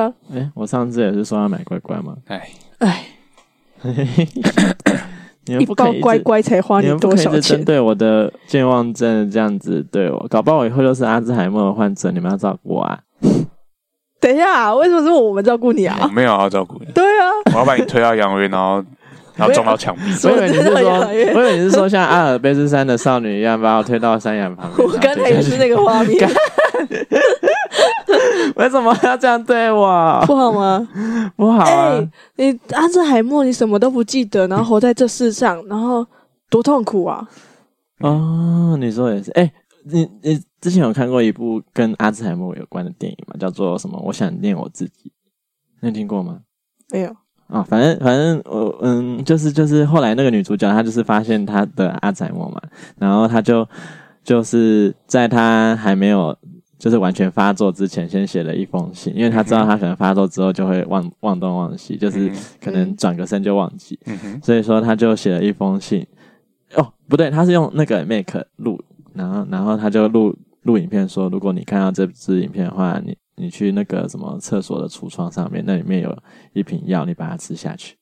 啊，哎，我上次也是说要买乖乖嘛。哎哎，你们一包不可以一直乖乖才花你你们不可以一直针多少钱？对我的健忘症这样子对我，搞不好我以后就是阿兹海默的患者，你们要照顾我啊。等一下，为什么是我们照顾你啊？我没有要照顾你，对啊，我要把你推到阳痿，然后然后撞到墙壁。我以为你是说，我以为你是说像阿尔卑斯山的少女一样，把我推到山崖旁边。我刚才也是那个画面，为什么要这样对我？不好吗？不好哎、啊！你阿兹海默，你什么都不记得，然后活在这世上，然后多痛苦啊！哦，你说也是。哎、你你之前有看过一部跟阿兹海默有关的电影吗？叫做什么？我想念我自己。你有听过吗？没有，啊、哦，反正反正我嗯，就是就是后来那个女主角她就是发现她的阿兹海默嘛，然后她就就是在她还没有就是完全发作之前，先写了一封信，因为他知道他可能发作之后就会忘忘东忘西，就是可能转个身就忘记，嗯哼，所以说他就写了一封信。哦，不对，他是用那个 Make 录，然后然后他就录录影片说，如果你看到这支影片的话，你。你去那个什么厕所的橱窗上面，那里面有一瓶药，你把它吃下去。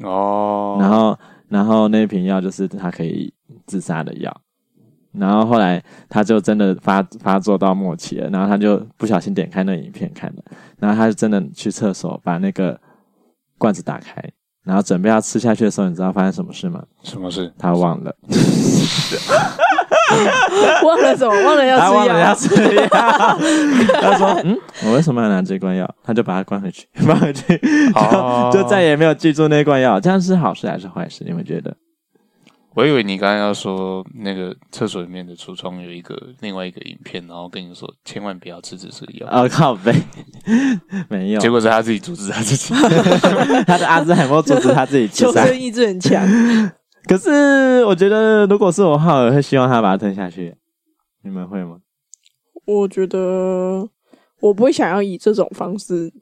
哦，然后，然后那瓶药就是他可以自杀的药。然后后来他就真的发发作到末期了，然后他就不小心点开那影片看了，然后他就真的去厕所把那个罐子打开，然后准备要吃下去的时候，你知道发生什么事吗？什么事？他忘了。忘了什么？忘了要吃药。他忘了要吃药。他说：“ 嗯，我为什么要拿这罐药？”他就把它关回去，关回去，就再也没有记住那罐药。这样是好事还是坏事？你们觉得？我以为你刚刚要说那个厕所里面的橱窗有一个另外一个影片，然后跟你说千万不要吃这个药。啊，靠背，没有。结果是他自己阻止他自己。他的阿兹海默阻止他自己。求生意志很强。可是我觉得，如果是我的话，我会希望他把它吞下去。你们会吗？我觉得我不会想要以这种方式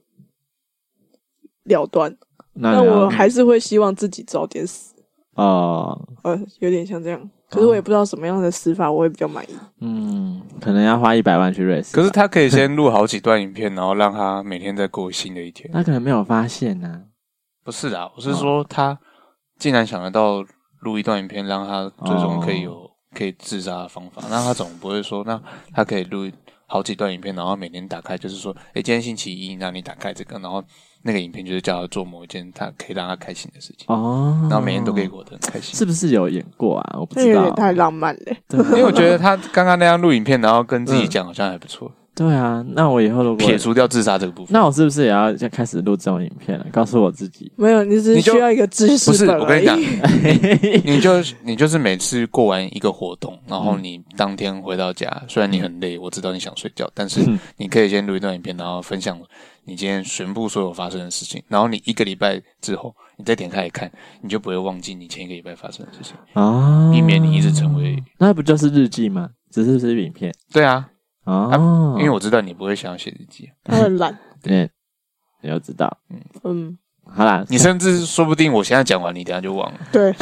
了断，那但我还是会希望自己早点死。哦，呃，有点像这样。可是我也不知道什么样的死法我会比较满意。嗯，可能要花一百万去瑞士。可是他可以先录好几段影片，然后让他每天再过新的一天。他可能没有发现呢、啊。不是的，我是说他竟然想得到。录一段影片，让他最终可以有、oh. 可以自杀的方法。那他总不会说，那他可以录好几段影片，然后每天打开，就是说，哎，今天星期一，那你打开这个，然后那个影片就是叫他做某一件他可以让他开心的事情。哦、oh.，然后每天都可以过得很开心。是不是有演过啊？我不知道，有点太浪漫了。对，因为我觉得他刚刚那样录影片，然后跟自己讲，好像还不错。嗯对啊，那我以后如果撇除掉自杀这个部分，那我是不是也要开始录这种影片了？告诉我自己，没有，你只是需要一个知识。不是，我跟你讲，你就你就是每次过完一个活动，然后你当天回到家，虽然你很累，我知道你想睡觉，但是你可以先录一段影片，然后分享你今天全部所有发生的事情，然后你一个礼拜之后，你再点开来看，你就不会忘记你前一个礼拜发生的事情啊，避免你一直成为那不就是日记吗？只是是影片，对啊。哦、啊，因为我知道你不会想要写日记，他很懒。对，你要知道，嗯嗯，好啦，你甚至说不定我现在讲完，你等下就忘了。对，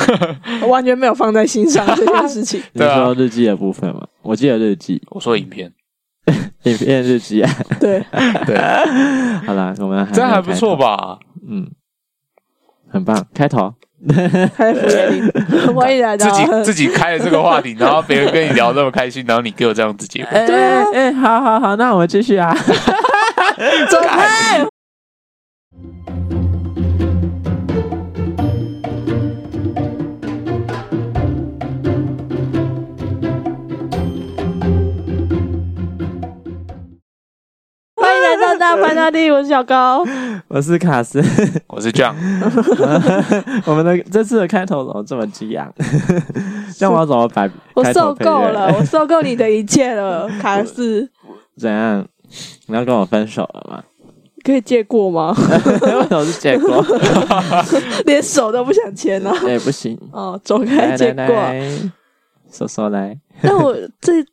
我完全没有放在心上 这件事情。你说日记的部分嘛？我记得日记，我说影片，影片日记啊。对对，好啦，我们还这样还不错吧？嗯，很棒，开头。开服务员，欢迎来自己自己开了这个话题，然后别人跟你聊这么开心，然后你给我这样子结果。对啊，哎、欸，好好好，那我们继续啊，走开。大弟，我是小高，我是卡斯，我是 John。我们的这次的开头怎么这么激昂？这样我要怎么摆？我受够了，我受够你的一切了，卡斯。怎样？你要跟我分手了吗？可以借过吗？为什么是借过？连手都不想牵呢？哎，不行。哦，走开，借过。说说来。那我这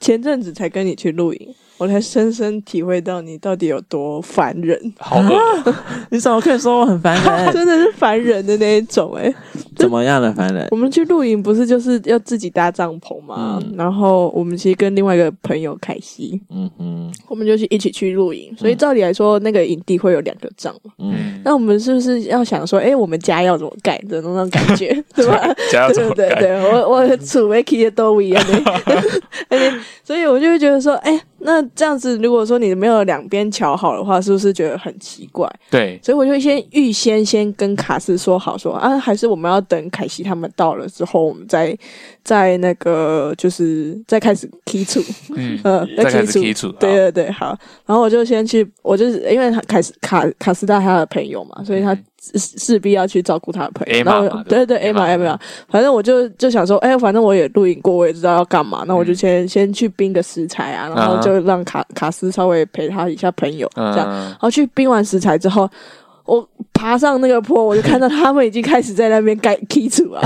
前阵子才跟你去露营。我才深深体会到你到底有多烦人。好恶，你怎么可以说我很烦人？真的是烦人的那一种哎、欸。怎么样的烦人？我们去露营不是就是要自己搭帐篷吗？嗯、然后我们其实跟另外一个朋友凯西，嗯嗯，我们就去一起去露营。所以照理来说，那个营地会有两个帐嘛。嗯，那我们是不是要想说，哎、欸，我们家要怎么盖的那种感觉，对吧？家要怎么盖？对对对，我我储备起的都一样的，所以我就会觉得说，哎、欸。那这样子，如果说你没有两边瞧好的话，是不是觉得很奇怪？对，所以我就先预先先跟卡斯说好说，说啊，还是我们要等凯西他们到了之后，我们再再那个就是再开始踢出，嗯，呃，再开始起厝，对对对，好。然后我就先去，我就是因为凯斯卡卡斯带他的朋友嘛，所以他。势必要去照顾他的朋友，然后对对对，艾玛艾玛，反正我就就想说，哎，反正我也录影过，我也知道要干嘛，那我就先先去冰个食材啊，然后就让卡卡斯稍微陪他一下朋友，这样，然后去冰完食材之后，我爬上那个坡，我就看到他们已经开始在那边盖基础了，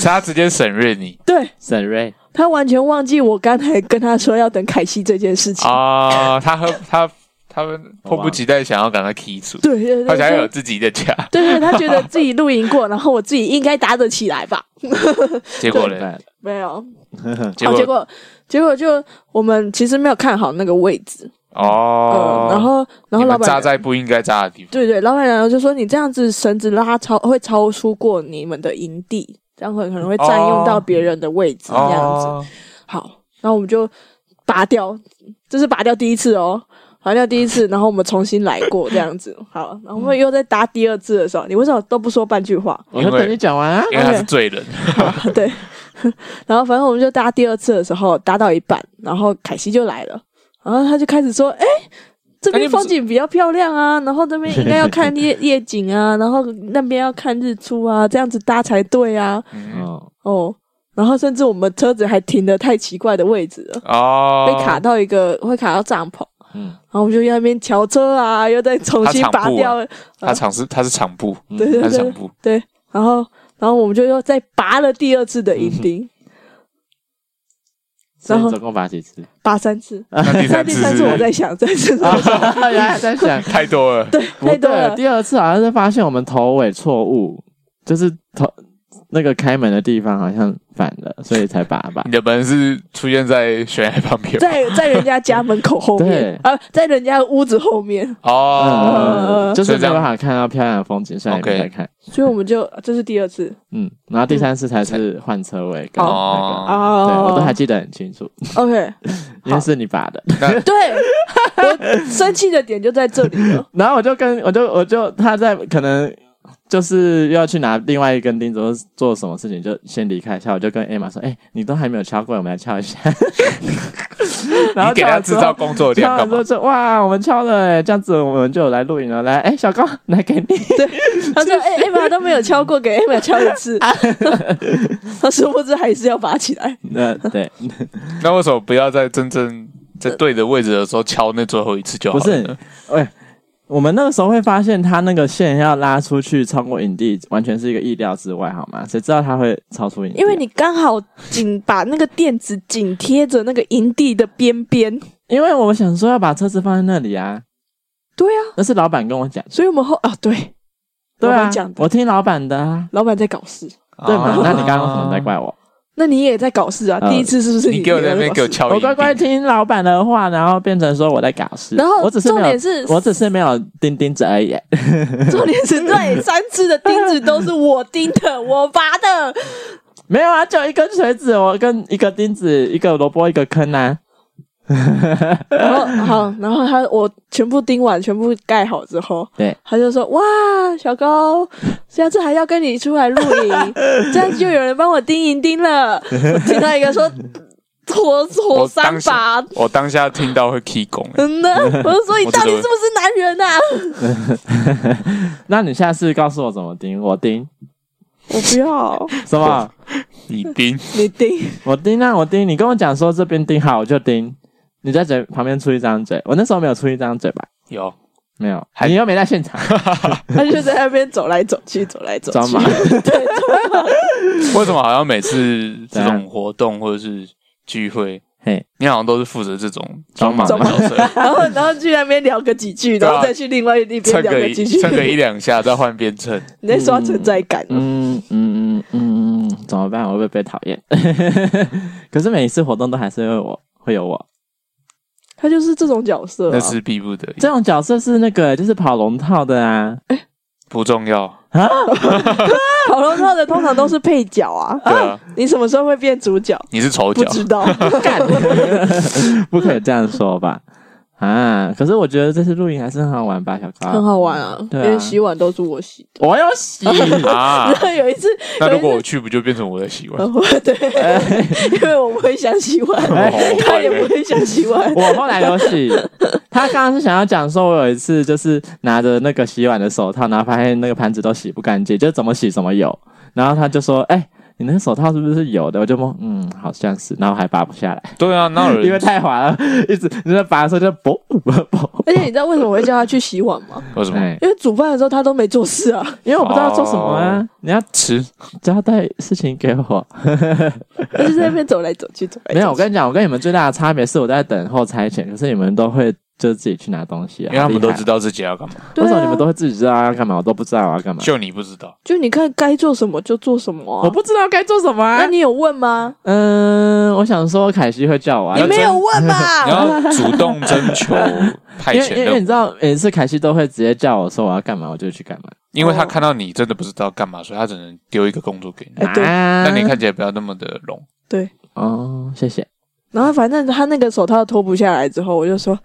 他直接省略你，对，省略，他完全忘记我刚才跟他说要等凯西这件事情啊，他和他。他们迫不及待想要赶快踢出，对对对，他想要有自己的家，对对，他觉得自己露营过，然后我自己应该打得起来吧？结果呢？没有，结果？结果结果就我们其实没有看好那个位置。哦，然后然后老板扎在不应该扎的地方，对对，老板娘就说你这样子绳子拉超会超出过你们的营地，这样会可能会占用到别人的位置，这样子。好，然后我们就拔掉，这是拔掉第一次哦。拔掉第一次，然后我们重新来过这样子。好，然后我们又在搭第二次的时候，你为什么都不说半句话？我就等你讲完啊，因为他是罪人。对，然后反正我们就搭第二次的时候，搭到一半，然后凯西就来了，然后他就开始说：“哎，这边风景比较漂亮啊，然后这边应该要看夜夜景啊，然后那边要看日出啊，这样子搭才对啊。”哦哦，然后甚至我们车子还停的太奇怪的位置了，哦，被卡到一个会卡到帐篷。嗯，然后我们就在那边调车啊，又再重新拔掉。他场是他是场布，对对对，对。然后然后我们就又再拔了第二次的银钉。然后总共拔几次？拔三次。那第三次我在想，在想，在 想太多了，对，太多了。第二次好像是发现我们头尾错误，就是头。那个开门的地方好像反了，所以才拔吧。你的门是出现在悬崖旁边，在在人家家门口后面，对。啊，在人家屋子后面。哦，就是没办法看到漂亮的风景，所以没在看。所以我们就这是第二次，嗯，然后第三次才是换车位跟那个，对，我都还记得很清楚。OK，因为是你拔的，对，我生气的点就在这里了。然后我就跟我就我就他在可能。就是要去拿另外一根钉子，或做什么事情，就先离开一下。我就跟艾玛说：“哎、欸，你都还没有敲过，我们来敲一下。”然后给他制造工作量干嘛？说：“哇，我们敲了，哎，这样子我们就有来录影了。来，哎、欸，小高，来给你。”对，他说：“哎、欸，艾玛都没有敲过，给艾玛敲一次。”他殊不知还是要拔起来。那对，那为什么不要在真正在对的位置的时候敲那最后一次就好了？不是，喂。我们那个时候会发现，他那个线要拉出去超过营地，完全是一个意料之外，好吗？谁知道他会超出营地？因为你刚好紧把那个垫子紧贴着那个营地的边边。因为我们想说要把车子放在那里啊。对啊，那是老板跟我讲，所以我们后啊，对，对啊，我听老板的啊，老板在搞事，对吗？那你刚刚为什么在怪我？那你也在搞事啊？第一次是不是？你给我在那边给我敲。我乖乖听老板的话，然后变成说我在搞事。然后我只是重点是，我只是没有钉钉子而已。重点是，对，三次的钉子都是我钉的，我拔的。没有啊，就一根锤子，我跟一个钉子，一个萝卜，一个坑啊。然后好，然后他我全部钉完，全部盖好之后，对，他就说：“哇，小高，下次还要跟你出来露营，这样就有人帮我钉银钉了。”我听到一个说：“火火 三把。”我当下听到会起拱，真的，我就说：“ 你到底是不是男人啊？”那你下次告诉我怎么钉，我钉，我不要什么？你钉，你钉，我钉啊，我钉。你跟我讲说这边钉好，我就钉。你在嘴旁边出一张嘴，我那时候没有出一张嘴吧？有没有？你又没在现场，他就在那边走来走去，走来走去。对？为什么好像每次这种活动或者是聚会，嘿，你好像都是负责这种装忙装忙的角色，然后然后去那边聊个几句，然后再去另外一边聊蹭个几句，蹭个一两下，再换边蹭。你在刷存在感。嗯嗯嗯嗯嗯，怎么办？我会不会被讨厌？可是每一次活动都还是会我会有我他就是这种角色、啊，那是逼不得已，这种角色是那个就是跑龙套的啊不重要。啊！跑龙套的通常都是配角啊。对啊，你什么时候会变主角？你是丑角，不知道。不可以这样说吧？啊！可是我觉得这次露营还是很好玩吧，小高很好玩啊，对啊连洗碗都是我洗的。我要洗，啊 然。后有一次，那如果我去，不就变成我的洗碗？我 对，因为我不会想洗碗，他也不会想洗碗。我后来有洗。他刚刚是想要讲说，我有一次就是拿着那个洗碗的手套，然后发现那个盘子都洗不干净，就怎么洗怎么有。然后他就说：“哎、你那个手套是不是有的？”我就摸，嗯，好像是，然后还拔不下来，对啊，那 因为太滑了，一直你在拔的时候就啵啵。而且你知道为什么我会叫他去洗碗吗？为什么哎，因为煮饭的时候他都没做事啊，因为我不知道做什么啊，你要吃？交代事情给我。他 就在那边走来走去，走来走去。没有，我跟你讲，我跟你们最大的差别是我在等候差遣，可是你们都会就是自己去拿东西啊，因为他们都知道。自己要干嘛，对啊为什么你们都会自己知道要干嘛？我都不知道我要干嘛。就你不知道。就你看该做什么就做什么啊。我不知道该做什么啊。那你有问吗？嗯，我想说凯西会叫我啊你，没有问你吧？要主动征求派遣因为因为，你知道每次凯西都会直接叫我说我要干嘛，我就去干嘛。因为他看到你真的不知道干嘛，所以他只能丢一个工作给你。哎对啊那你看起来不要那么的聋。对。哦，谢谢。然后反正他那个手套脱不下来之后，我就说：“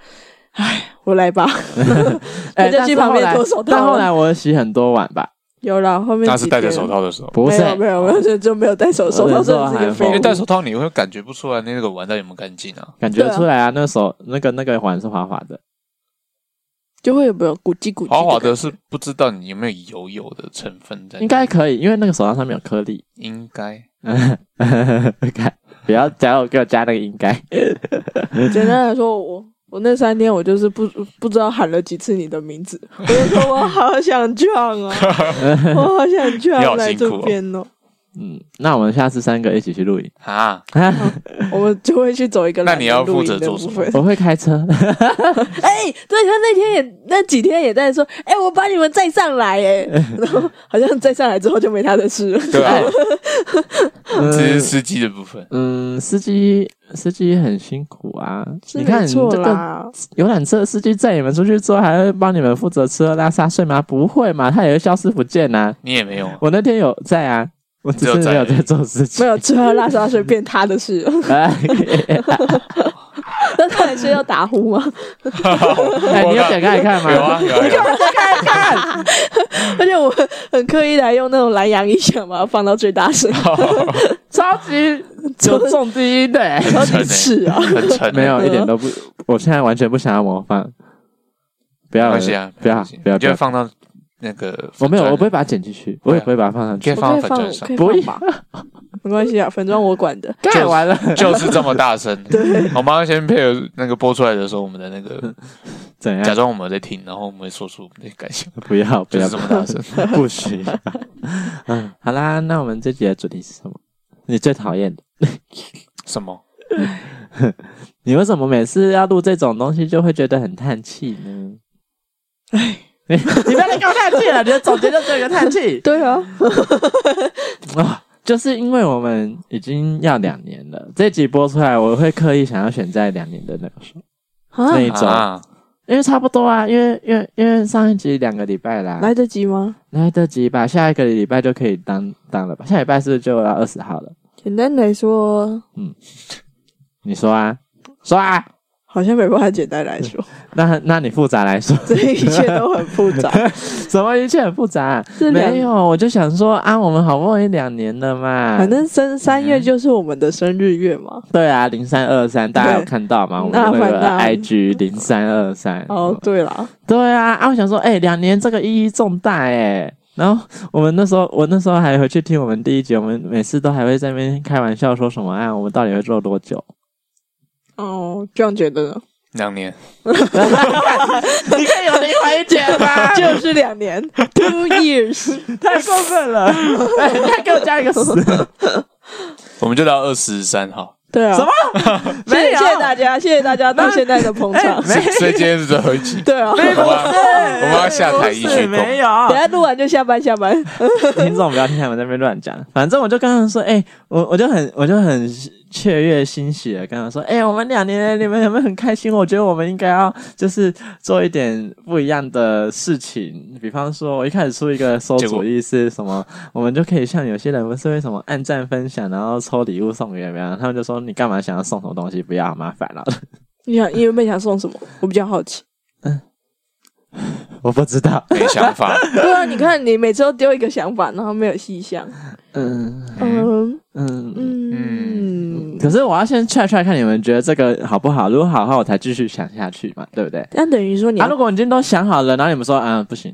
哎，我来吧。哎他就去旁边脱手套但后来我洗很多碗吧，”有了，后面那是戴着手套的时候，不是没有没有，就就没有戴手手套，是一个因为。戴手套你会感觉不出来那个碗到底有没有干净啊。感觉出来啊，那个手那个那个碗是滑滑的。就会有没有咕叽咕叽？滑滑的是不知道你有没有油油的成分在，应该可以，因为那个手套上面有颗粒。应该 看，不要加我，给我加那个应该。简单来说，我我那三天我就是不不知道喊了几次你的名字，我就说我好想撞啊，我好想你撞好来这边哦。嗯，那我们下次三个一起去露营。啊，我们就会去走一个那你要负责做什么。我会开车。哎、对他那天也那几天也在说，哎、我把你们载上来，哎，然后好像载上来之后就没他的事了。对啊，嗯这是司机的部分。嗯，司机司机很辛苦啊。你看没错这个啦，游览车司机载你们出去之后，还会帮你们负责吃喝拉撒睡吗？不会嘛，他也会消失不见呐、啊。你也没有啊，我那天有在啊，我只是没有在做事情。没有吃喝拉撒睡变他的事 那他还是要打呼吗？哎，你有点开看吗？有啊有啊有啊，而且我很刻意来用那种蓝牙音响把它放到最大声，超级有重低音的、欸，超级刺啊！很沉欸，没有一点都不，我现在完全不想要模仿。不要没关系啊，不要不要，就不要放到那个我没有，我不会把它剪进去，我也不会把它放上去可以。放粉专上可以不会吧？没关系啊，粉妆我管的。盖完了，就是这么大声。对，我们要先配合那个播出来的时候，我们的那个 怎样？假装我们在听，然后我们会说出我们的感想，不要，不要就是这么大声。不需要。嗯，好啦，那我们这集的主题是什么？你最讨厌的？什么？你为什么每次要录这种东西就会觉得很叹气呢？哎，你不要再给我叹气了，你的总结就只有一个叹气 对啊，啊！就是因为我们已经要两年了，这集播出来，我会刻意想要选在两年的那个时候，啊那，一周，啊，因为差不多啊，因为因为因为上一集两个礼拜啦，来得及吗？来得及吧？下一个礼拜就可以当当了吧？下礼拜是不是就要二十号了？简单来说，嗯你说啊，说啊，好像没办法简单来说，那那你复杂来说，这一切都很复杂。什么一切很复杂、啊？这两没有，我就想说啊，我们好不容易两年了嘛，反正三三月就是我们的生日月嘛。对啊，零三二三，大家有看到吗？我们那那个 IG 零三二三，哦，对了，对啊，啊，我想说，哎、两年这个意义重大哎。然后我们那时候，我那时候还回去听我们第一集，我们每次都还会在那边开玩笑说什么啊，我们到底会做多久？哦，这样觉得呢？两年，你看有另外一点吗？就是两年，two years。太过分了！哎，再给我加一个死。我们就到二十三号，对啊，什么？谢谢谢谢大家，谢谢大家到现在的捧场。所以所以今天是最后一集，对啊，我们要我们要下台一不是鞠躬。没有。等下录完就下班下班。听众不要听他们在那边乱讲。反正我就跟他们说，哎、我我就很我就很雀跃欣喜的跟他说，哎、我们两年你们有没有很开心？我觉得我们应该要就是做一点不一样的事情，比方说，我一开始出一个馊主意是什么，我们就可以像有些人不是为什么按赞分享，然后抽礼物送给别人，他们就说你干嘛想要送什么东西？不要麻烦了。你想，你原本想送什么？我比较好奇。我不知道，没想法，对啊，你看你每次都丢一个想法，然后没有细想。嗯嗯嗯。嗯，可是我要先 try try 看你们觉得这个好不好？如果好的话，我才继续想下去嘛，对不对？那等于说你啊，如果你今天都想好了，然后你们说啊不行，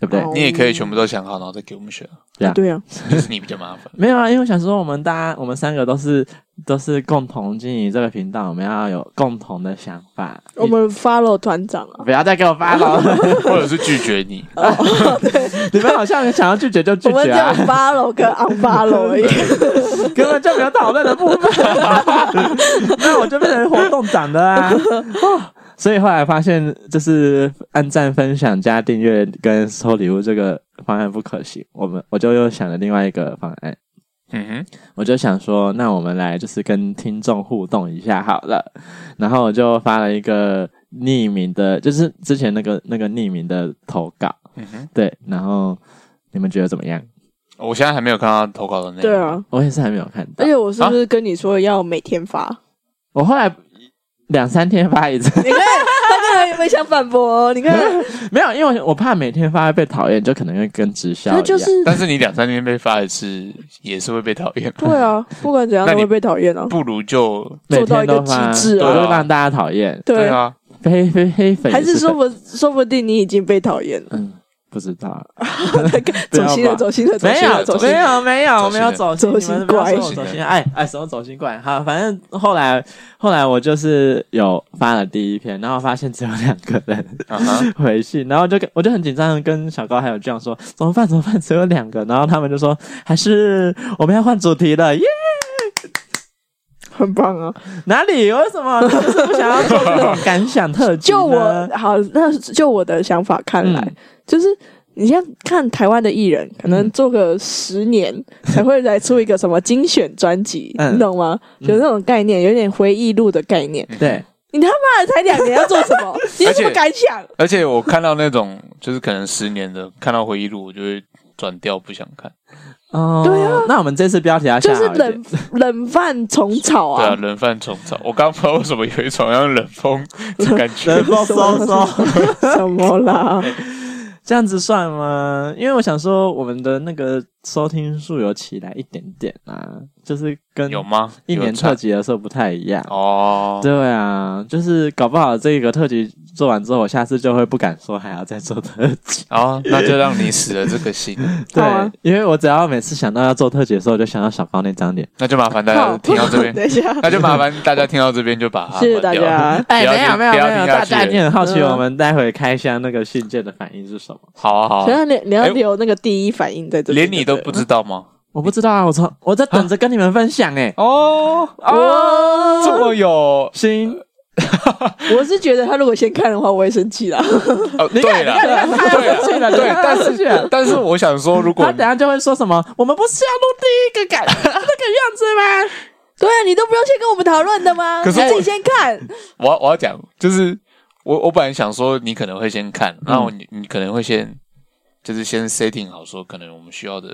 对不对？哦你也可以全部都想好，然后再给我们选，对啊对啊，就是你比较麻烦。没有啊，因为我想说，我们大家我们三个都是都是共同经营这个频道，我们要有共同的想法。我们 follow 团长啊，不要再给我发了，或者是拒绝你，你们好像想要拒绝就拒我们只有绝啊，follow 跟 unfollow 而已。根本就没有讨论的部分。那我就变成活动长的啊。所以后来发现，就是按赞、分享、加订阅跟收礼物这个方案不可行，我们我就又想了另外一个方案。嗯哼，我就想说，那我们来就是跟听众互动一下好了。然后我就发了一个匿名的，就是之前那个那个匿名的投稿，嗯哼，对。然后你们觉得怎么样？我现在还没有看到投稿的内容。对，啊，我也是还没有看到而。且我是不是跟你说要每天发？我后来两三天发一次，你看他刚才有没有想反驳哦？你看，没有，因为我怕每天发会被讨厌，就可能会跟直销一样。就是但是你两三天被发一次，也是会被讨厌。对啊，不管怎样那你都会被讨厌啊。不如就每做到一个天都发，极致啊我就让大家讨厌。对，啊，黑黑黑粉还是说不说不定你已经被讨厌了。嗯，不知道。走心了，走心了，走没心了，有，走心了。没有，没有，我没有走心，走心你们不要说我怪走心。哎哎，什么走心怪？好，反正后来后来我就是有发了第一篇，然后发现只有两个人回信，然后就跟我就很紧张的跟小高还有这样说怎么办？怎么办？只有两个，然后他们就说还是我们要换主题了，耶！很棒啊！哪里？为什么？就是不想要做这种感想特辑？就我好，那就我的想法看来，嗯就是你像看台湾的艺人，可能做个十年才会来出一个什么精选专辑，嗯你懂吗？有那种概念，有点回忆录的概念。对，你他妈的才两年要做什么？你有什么感想？而且我看到那种就是可能十年的，看到回忆录，我就会转掉，不想看。哦，对啊那我们这次标题要下就是好一点冷冷饭虫草对啊，啊！冷饭虫草，我刚刚不知道为什么有一种像冷风的感觉。冷风嗖嗖。什么啦？这样子算吗？因为我想说，我们的那个收听数有起来一点点啊，就是跟有吗？一年特辑的时候不太一样。哦，对啊，就是搞不好这个特辑做完之后，我下次就会不敢说还要再做特辑。哦，那就让你死了这个心，对，啊因为我只要每次想到要做特辑的时候，我就想到小高那张脸。那就麻烦大家听到这边，等一下，那就麻烦大家听到这边就把它谢谢大关掉家。哎，没有没有没有，大家一定很好奇，嗯我们待会开箱那个信件的反应是什么？好啊，好啊，等一下你你要哎留那个第一反应在这里，连你都不知道吗？我不知道啊，我从我在等着跟你们分享哎。哦哦这么有行，我是觉得他如果先看的话，我会生气啦。对了，对要生气了，对，但是但是我想说，如果他等下就会说什么？我们不是要录第一个感那个样子吗？对啊，你都不用先跟我们讨论的吗？可 是你自己先看。我要我要讲，就是我我本来想说你可能会先看，然后你你可能会先就是先 setting 好说，可能我们需要的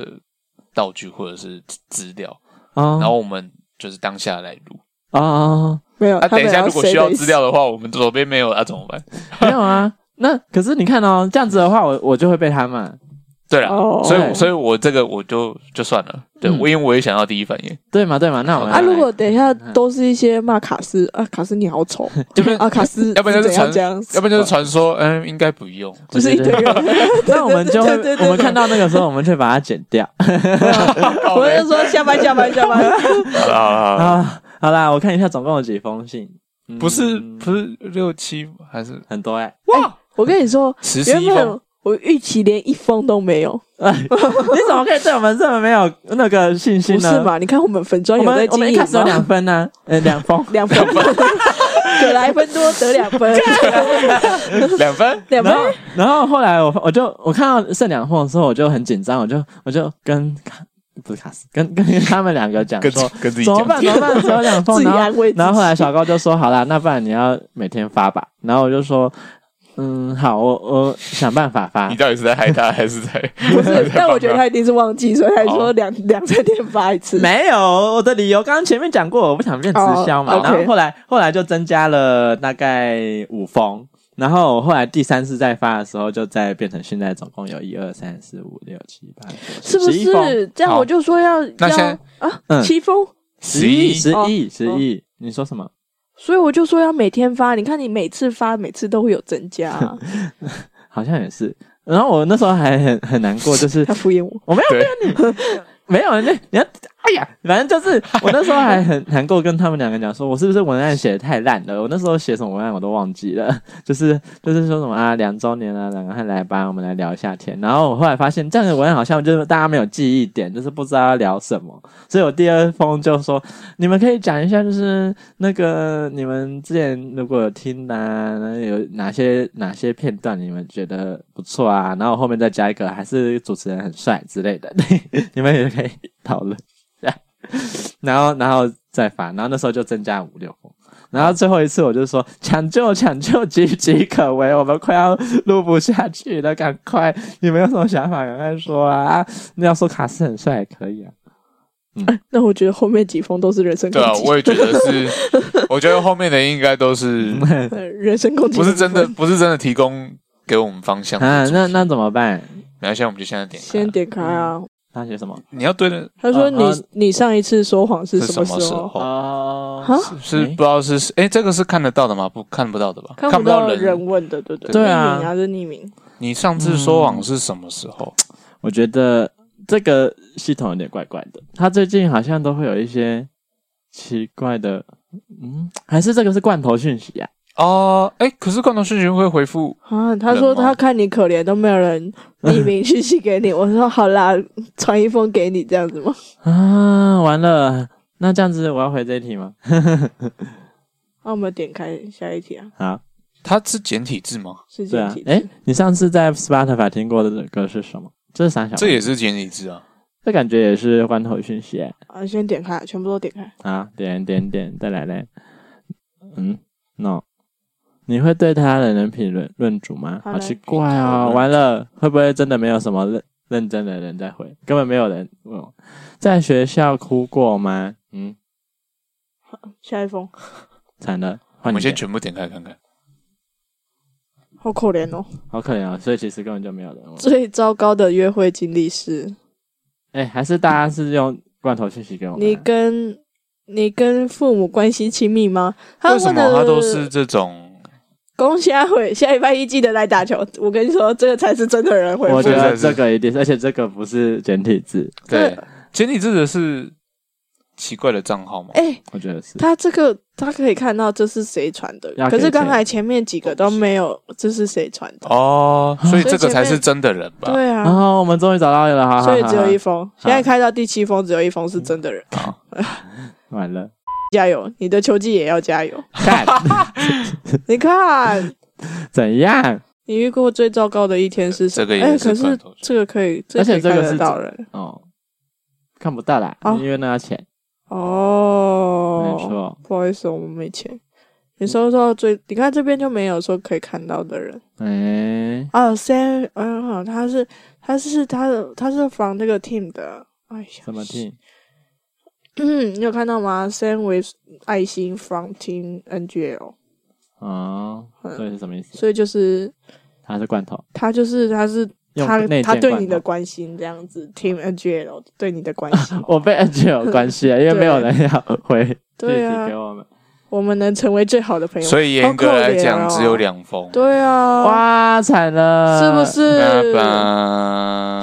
道具或者是资料，哦然后我们就是当下来录。哦，没有，啊，等一下如果需要资料的，的话，我们左边没有啊，怎么办？没有啊。那可是你看哦，这样子的话，我我就会被他骂。对了，哦。所以对。所以我这个我就就算了，对嗯。我因为我也想要第一反应，对嘛对嘛，那我们啊，如果等一下都是一些骂卡斯啊，卡斯你好丑，要不然啊，卡斯 要不然就是传要不然就是传说，嗯，应该不用。就是一堆人。那我们就我们看到那个时候，我们就会把它剪掉。我就说下班下班下班，好了好了好了，啊，好啦，我看一下总共有几封信，嗯不是不是六七还是很多哎。哇我跟你说，十十原本一封我预期连一封都没有。你怎么可以对我们这么没有那个信心呢？不是嘛？你看我们粉专有在经营吗？我们一开始有两分呢，呃，两封，两封，葛莱芬多得两分，两分，两分。然后后来我我就我看到剩两封的时候，我就很紧张，我就我就跟卡不是卡斯，跟 跟他们两个讲说，跟自己怎么办？怎么办？只有两封，然后然后后来小高就说，好啦，那不然你要每天发吧。然后我就说。嗯，好，我我想办法发。你到底是在害他，还是在？不是，但我觉得他一定是忘记，所以他说两两三天发一次。没有，我的理由刚刚前面讲过，我不想变直销嘛。然后后来后来就增加了大概五封，然后后来第三次再发的时候，就再变成现在总共有一二三四五六七八九，是不是？这样我就说要那先啊，七封，十一？十一十一，你说什么？所以我就说要每天发，你看你每次发，每次都会有增加，啊，好像也是。然后我那时候还很很难过，就是 他敷衍我，我没有敷衍你，没有，你你要。哎呀，反正就是我那时候还很难过，跟他们两个讲说，我是不是文案写的太烂了？我那时候写什么文案我都忘记了，就是就是说什么啊，两周年啊，两个人来吧，我们来聊一下天。然后我后来发现这样的文案好像就是大家没有记忆点，就是不知道要聊什么。所以我第二封就说，你们可以讲一下，就是那个你们之前如果有听啊，有哪些哪些片段你们觉得不错啊？然后后面再加一个，还是主持人很帅之类的，你们也可以讨论。然后，然后再发，然后那时候就增加五六封，然后最后一次我就说抢救，抢救，岌岌可危，我们快要录不下去了，赶快！你们有什么想法，赶快说啊！那要说卡斯很帅也可以啊。嗯，那我觉得后面几封都是人身攻击。对啊，我也觉得是，我觉得后面的应该都是人身攻击，不是真的，不是真的提供给我们方向啊。那那怎么办？没关系，我们就现在点开，先点开啊。他写什么？你要对的。他说你：“你、啊、你上一次说谎是什么时候？啊，是不知道是哎、欸，这个是看得到的吗？不看不到的吧？看不到人问的，对对对啊，匿名还是匿名？你上次说谎是什么时候、嗯？我觉得这个系统有点怪怪的。他最近好像都会有一些奇怪的，嗯，还是这个是罐头讯息呀、啊？”哦，哎，可是罐头讯息会回复啊？他说他看你可怜，都没有人匿名讯息给你。我说好啦，传一封给你，这样子吗？啊，完了，那这样子我要回这一题吗？那我们点开下一题啊。好，它是简体字吗？是简体字。哎，你上次在 Spotify 听过的歌是什么？这是啥小，这也是简体字啊。这感觉也是罐头讯息。啊，先点开，全部都点开。啊，点点点，再来嘞。嗯，no。你会对他人人品论论主吗？好奇怪哦！完了，会不会真的没有什么认认真的人在回？根本没有人问我。在学校哭过吗？嗯。下一封。惨了，我们先全部点开看看。好可怜哦。好可怜啊！所以其实根本就没有人问。最糟糕的约会经历是？哎，还是大家是用罐头信息给我们？你跟你跟父母关系亲密吗？为什么他都是这种？恭喜阿伟，下礼拜一记得来打球。我跟你说，这个才是真的人回复。我觉得这个一定，而且这个不是简体字。对，简体字的是奇怪的账号吗？哎、欸，我觉得是。他这个他可以看到这是谁传的，可是刚才前面几个都没有，这是谁传的？哦，所以这个才是真的人吧？对啊。然后我们终于找到了，哈，所以只有一封。现在开到第七封，只有一封是真的人。好，完了。加油，你的球技也要加油。看，你看怎样？你遇过最糟糕的一天是什么？哎、欸，可是这个可以，而且这个是到人哦，看不到啦，哦、因为那要钱。哦，没错，不好意思，我们没钱。你说说最，你看这边就没有说可以看到的人。哎、欸，哦，Sam，嗯，他是他是他的他是防这个 team 的。哎呀，什么 team？嗯，你有看到吗？Send with 爱心 from Team NGL。哦，所以是什么意思？所以就是他是罐头，他就是他是他他对你的关心这样子，Team NGL 对你的关心。我被 NGL 有关系啊，因为没有人要回 对啊给我们，我们能成为最好的朋友。所以严格来讲，只有两封。对啊，哇，惨了，是不是？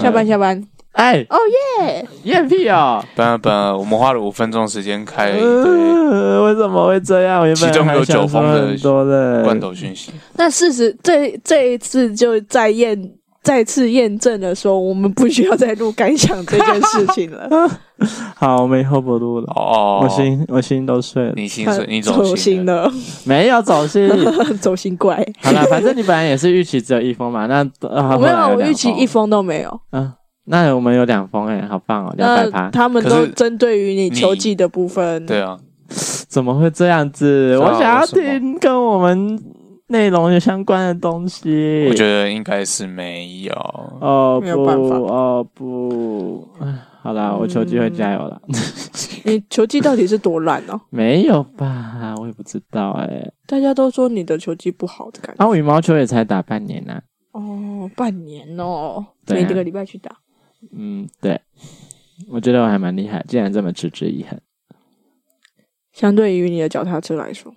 下班下班。哎，哦耶，艳屁哦！本本，我们花了五分钟时间开了一堆，呃，为什么会这样？我其中有九封的多的罐头讯息。那事实这这一次就再验再次验证了说我们不需要再录感想这件事情了。好，我们以后不录了。哦，我心我心都碎了。你心碎，你走心心了？没有走心，走心怪。好了，反正你本来也是预期只有一封嘛，那我没有，我预期一封都没有。嗯，那我们有两封哎，好棒哦，两百趴。他们都针对于你球技的部分。对啊，怎么会这样子？我想要听跟我们内容有相关的东西。我觉得应该是没有。哦不，哦不。好啦，我球技会加油啦。你球技到底是多烂哦？没有吧，我也不知道哎。大家都说你的球技不好的感觉。啊，羽毛球也才打半年呐。哦，半年哦，每个礼拜去打。嗯，对，我觉得我还蛮厉害，竟然这么持之以恒。相对于你的脚踏车来说，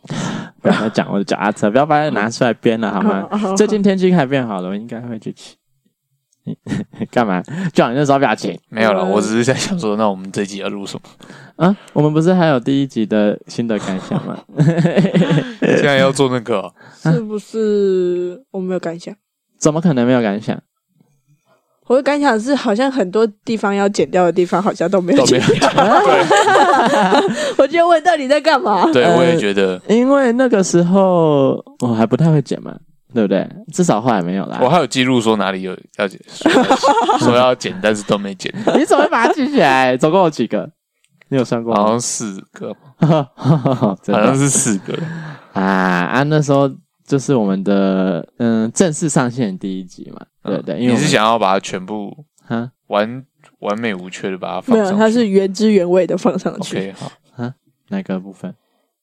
不要讲我的脚踏车，不要把它拿出来编了好吗？最近天气还变好了，我应该会去骑。干嘛？叫你那时候表情没有了，我只是在想说，那我们这集要录什么啊？我们不是还有第一集的新的感想吗？现在要做那个，是不是我没有感想？怎么可能没有感想？我的感想是，好像很多地方要剪掉的地方，好像都没有剪掉。我就问到底在干嘛？对，我也觉得，因为那个时候我还不太会剪嘛。对不对？至少后来没有啦。我还有记录说哪里有要剪，说要剪，但是都没剪。你怎么会把它记起来？总共有几个？你有算过？好像四个，好像是四个啊啊！那时候就是我们的嗯正式上线第一集嘛，对对。因为你是想要把它全部啊完完美无缺的把它放上去？没有，它是原汁原味的放上去。OK，好嗯，哪个部分？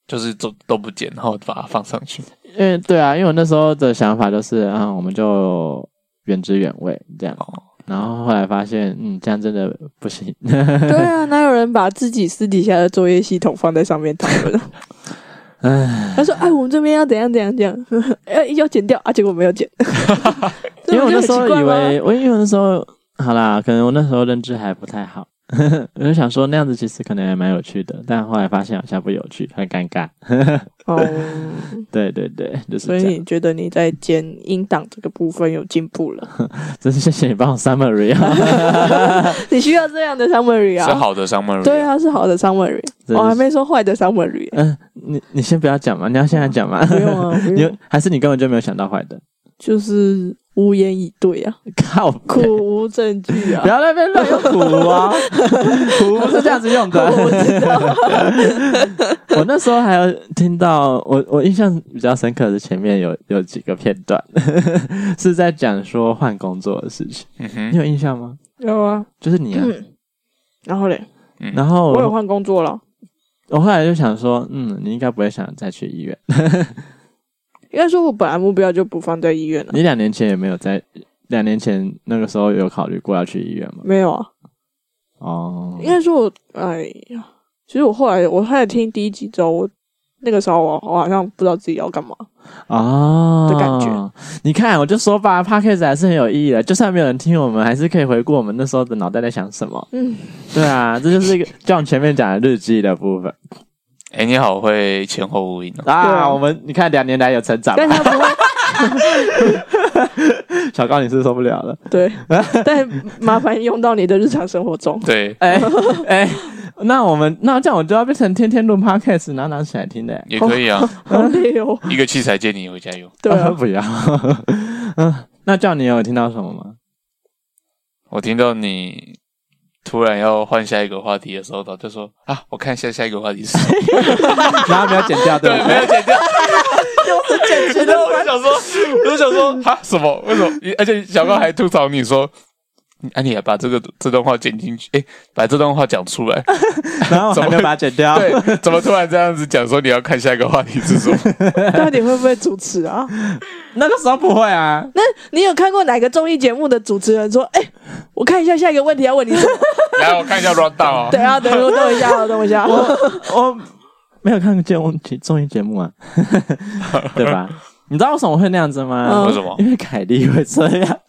就是都都不剪，然后把它放上去。因为对啊，因为我那时候的想法就是啊，我们就原汁原味这样。哦然后后来发现，嗯，这样真的不行。对啊，哪有人把自己私底下的作业系统放在上面讨论？唉，他说：“哎，我们这边要怎样怎样怎样，要要剪掉啊，结果没有剪。”因为我那时候以为，我因为我那时候好啦，可能我那时候认知还不太好。我就想说那样子其实可能还蛮有趣的，但后来发现好像不有趣，很尴尬。哦，对对对，就是。所以你觉得你在剪音档这个部分有进步了？真是谢谢你帮我 summary 啊！你需要这样的 summary 啊？是好的 summary。对啊，是好的 summary。我还没说坏的 summary。嗯，你你先不要讲嘛，你要现在讲嘛？不用啊，你还是你根本就没有想到坏的？就是。无言以对啊，靠，苦无证据啊！不要在那边乱用苦啊，苦不是这样子用的。我知道，我那时候还有听到，我我印象比较深刻的前面有有几个片段，是在讲说换工作的事情。嗯哼，你有印象吗？有啊，就是你啊。然后嘞，然后我有换工作了。我后来就想说，嗯，你应该不会想再去医院。应该说，我本来目标就不放在医院了。你两年前也没有在，两年前那个时候有考虑过要去医院吗？没有啊。哦，应该说我，哎呀，其实我后来我开始听第一集之后，我那个时候我我好像不知道自己要干嘛啊的感觉。你看，我就说吧，Podcast 还是很有意义的，就算没有人听我们，还是可以回顾我们那时候的脑袋在想什么。嗯，对啊，这就是一个就像前面讲的日记的部分。哎、欸，你好会前后呼应哦！啊我们你看两年来有成长，但他不会。小高，你是，受不了了。对，但麻烦用到你的日常生活中。对，哎哎、欸欸，那我们那这样我就要变成天天录 podcast，拿拿起来听的，也可以啊。好累哦，一个器材借你回家用。对啊，不要。嗯，那叫你有听到什么吗？我听到你。突然要换下一个话题的时候，他就说：“啊，我看一下下一个话题是什么。”然后没有剪掉，对，对，没有剪掉，又是剪掉。我就想说，我就想说，啊，什么？为什么？而且小高还吐槽你说。哎，你还把这个这段话剪进去？哎，把这段话讲出来，然后怎么把它剪掉？对，怎么突然这样子讲？说你要看下一个话题是什么？到底会不会主持啊？那个时候不会啊。那你有看过哪个综艺节目的主持人说：“哎，我看一下下一个问题要问你什么？”来，我看一下 rundown 啊。对啊，等我等一下，我等一下。我我没有看过节目综艺节目啊，对吧？你知道为什么会那样子吗？为什么？因为凯莉会这样。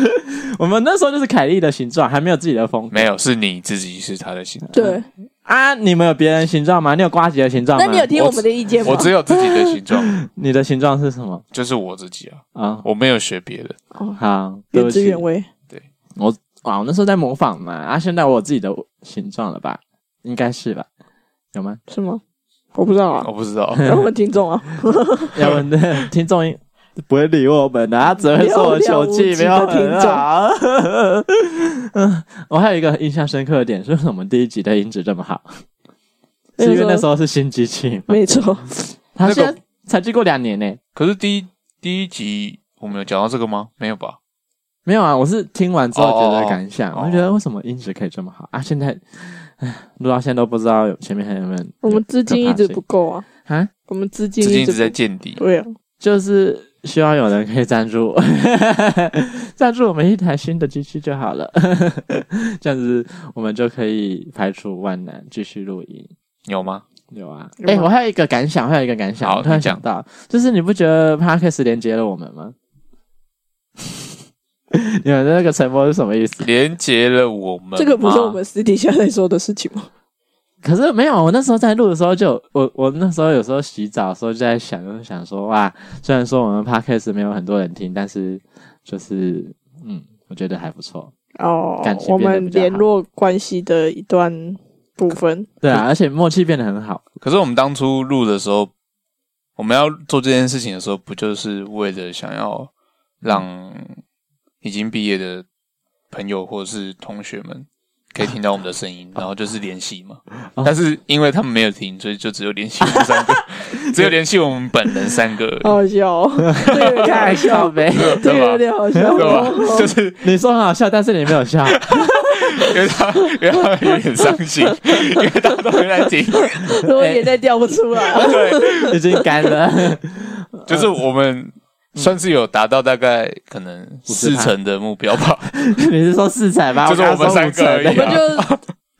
我们那时候就是凯莉的形状，还没有自己的风格。没有，是你自己是他的形状。对啊，你们有别人形状吗？你有瓜吉的形状吗？那你有听我们的意见吗？我只有自己的形状，你的形状是什么？就是我自己啊，啊，我没有学别的。哦，好，对原汁原味。对我哇，我那时候在模仿嘛，啊，现在我有自己的形状了吧？应该是吧？有吗？是吗？我不知道啊我，不知道，然后问听众啊，要问的听众不会理我们的，他只会说我球技没有很好。嗯，我还有一个印象深刻的点，是为什么我们第一集的音质这么好？是因为那时候是新机器吗？没错，他现在才经过两年呢。可是第一第一集我们有讲到这个吗？没有吧？没有啊，我是听完之后觉得感想，哦哦哦我就觉得为什么音质可以这么好啊？现在，唉，录到现在都不知道前面还有没有。我们资金一直不够啊，啊，我们资金资金一直在见底。对啊，就是希望有人可以赞助，赞助我们一台新的机器就好了，这样子我们就可以排除万难继续录音。有吗？有啊，哎、我还有一个感想，还有一个感想，好我突然想到，就是你不觉得 Podcast 连接了我们吗？你们的那个沉默是什么意思？连接了我们，这个不是我们私底下在说的事情吗？可是没有，我那时候在录的时候就我我那时候有时候洗澡的时候就在想，就是想说哇，虽然说我们 podcast 没有很多人听，但是就是嗯，我觉得还不错。哦感，情我们联络关系的一段部分，对啊，而且默契变得很好。可是我们当初录的时候，我们要做这件事情的时候，不就是为了想要让已经毕业的朋友或者是同学们可以听到我们的声音，然后 就是联系嘛？哦但是因为他们没有听，所以就只有联系我们三个，只有联系我们本人三个而已，好好笑哦，这个有点好笑，呗，这个有点好笑对吧？哦，就是你说很好笑，但是你没有笑。因为他，因为他有点伤心，因为大家都没在听。我眼泪掉不出来。对，已经干了。就是我们算是有达到大概可能四成的目标吧。你是说四成吧？就是我们三个而已我啊们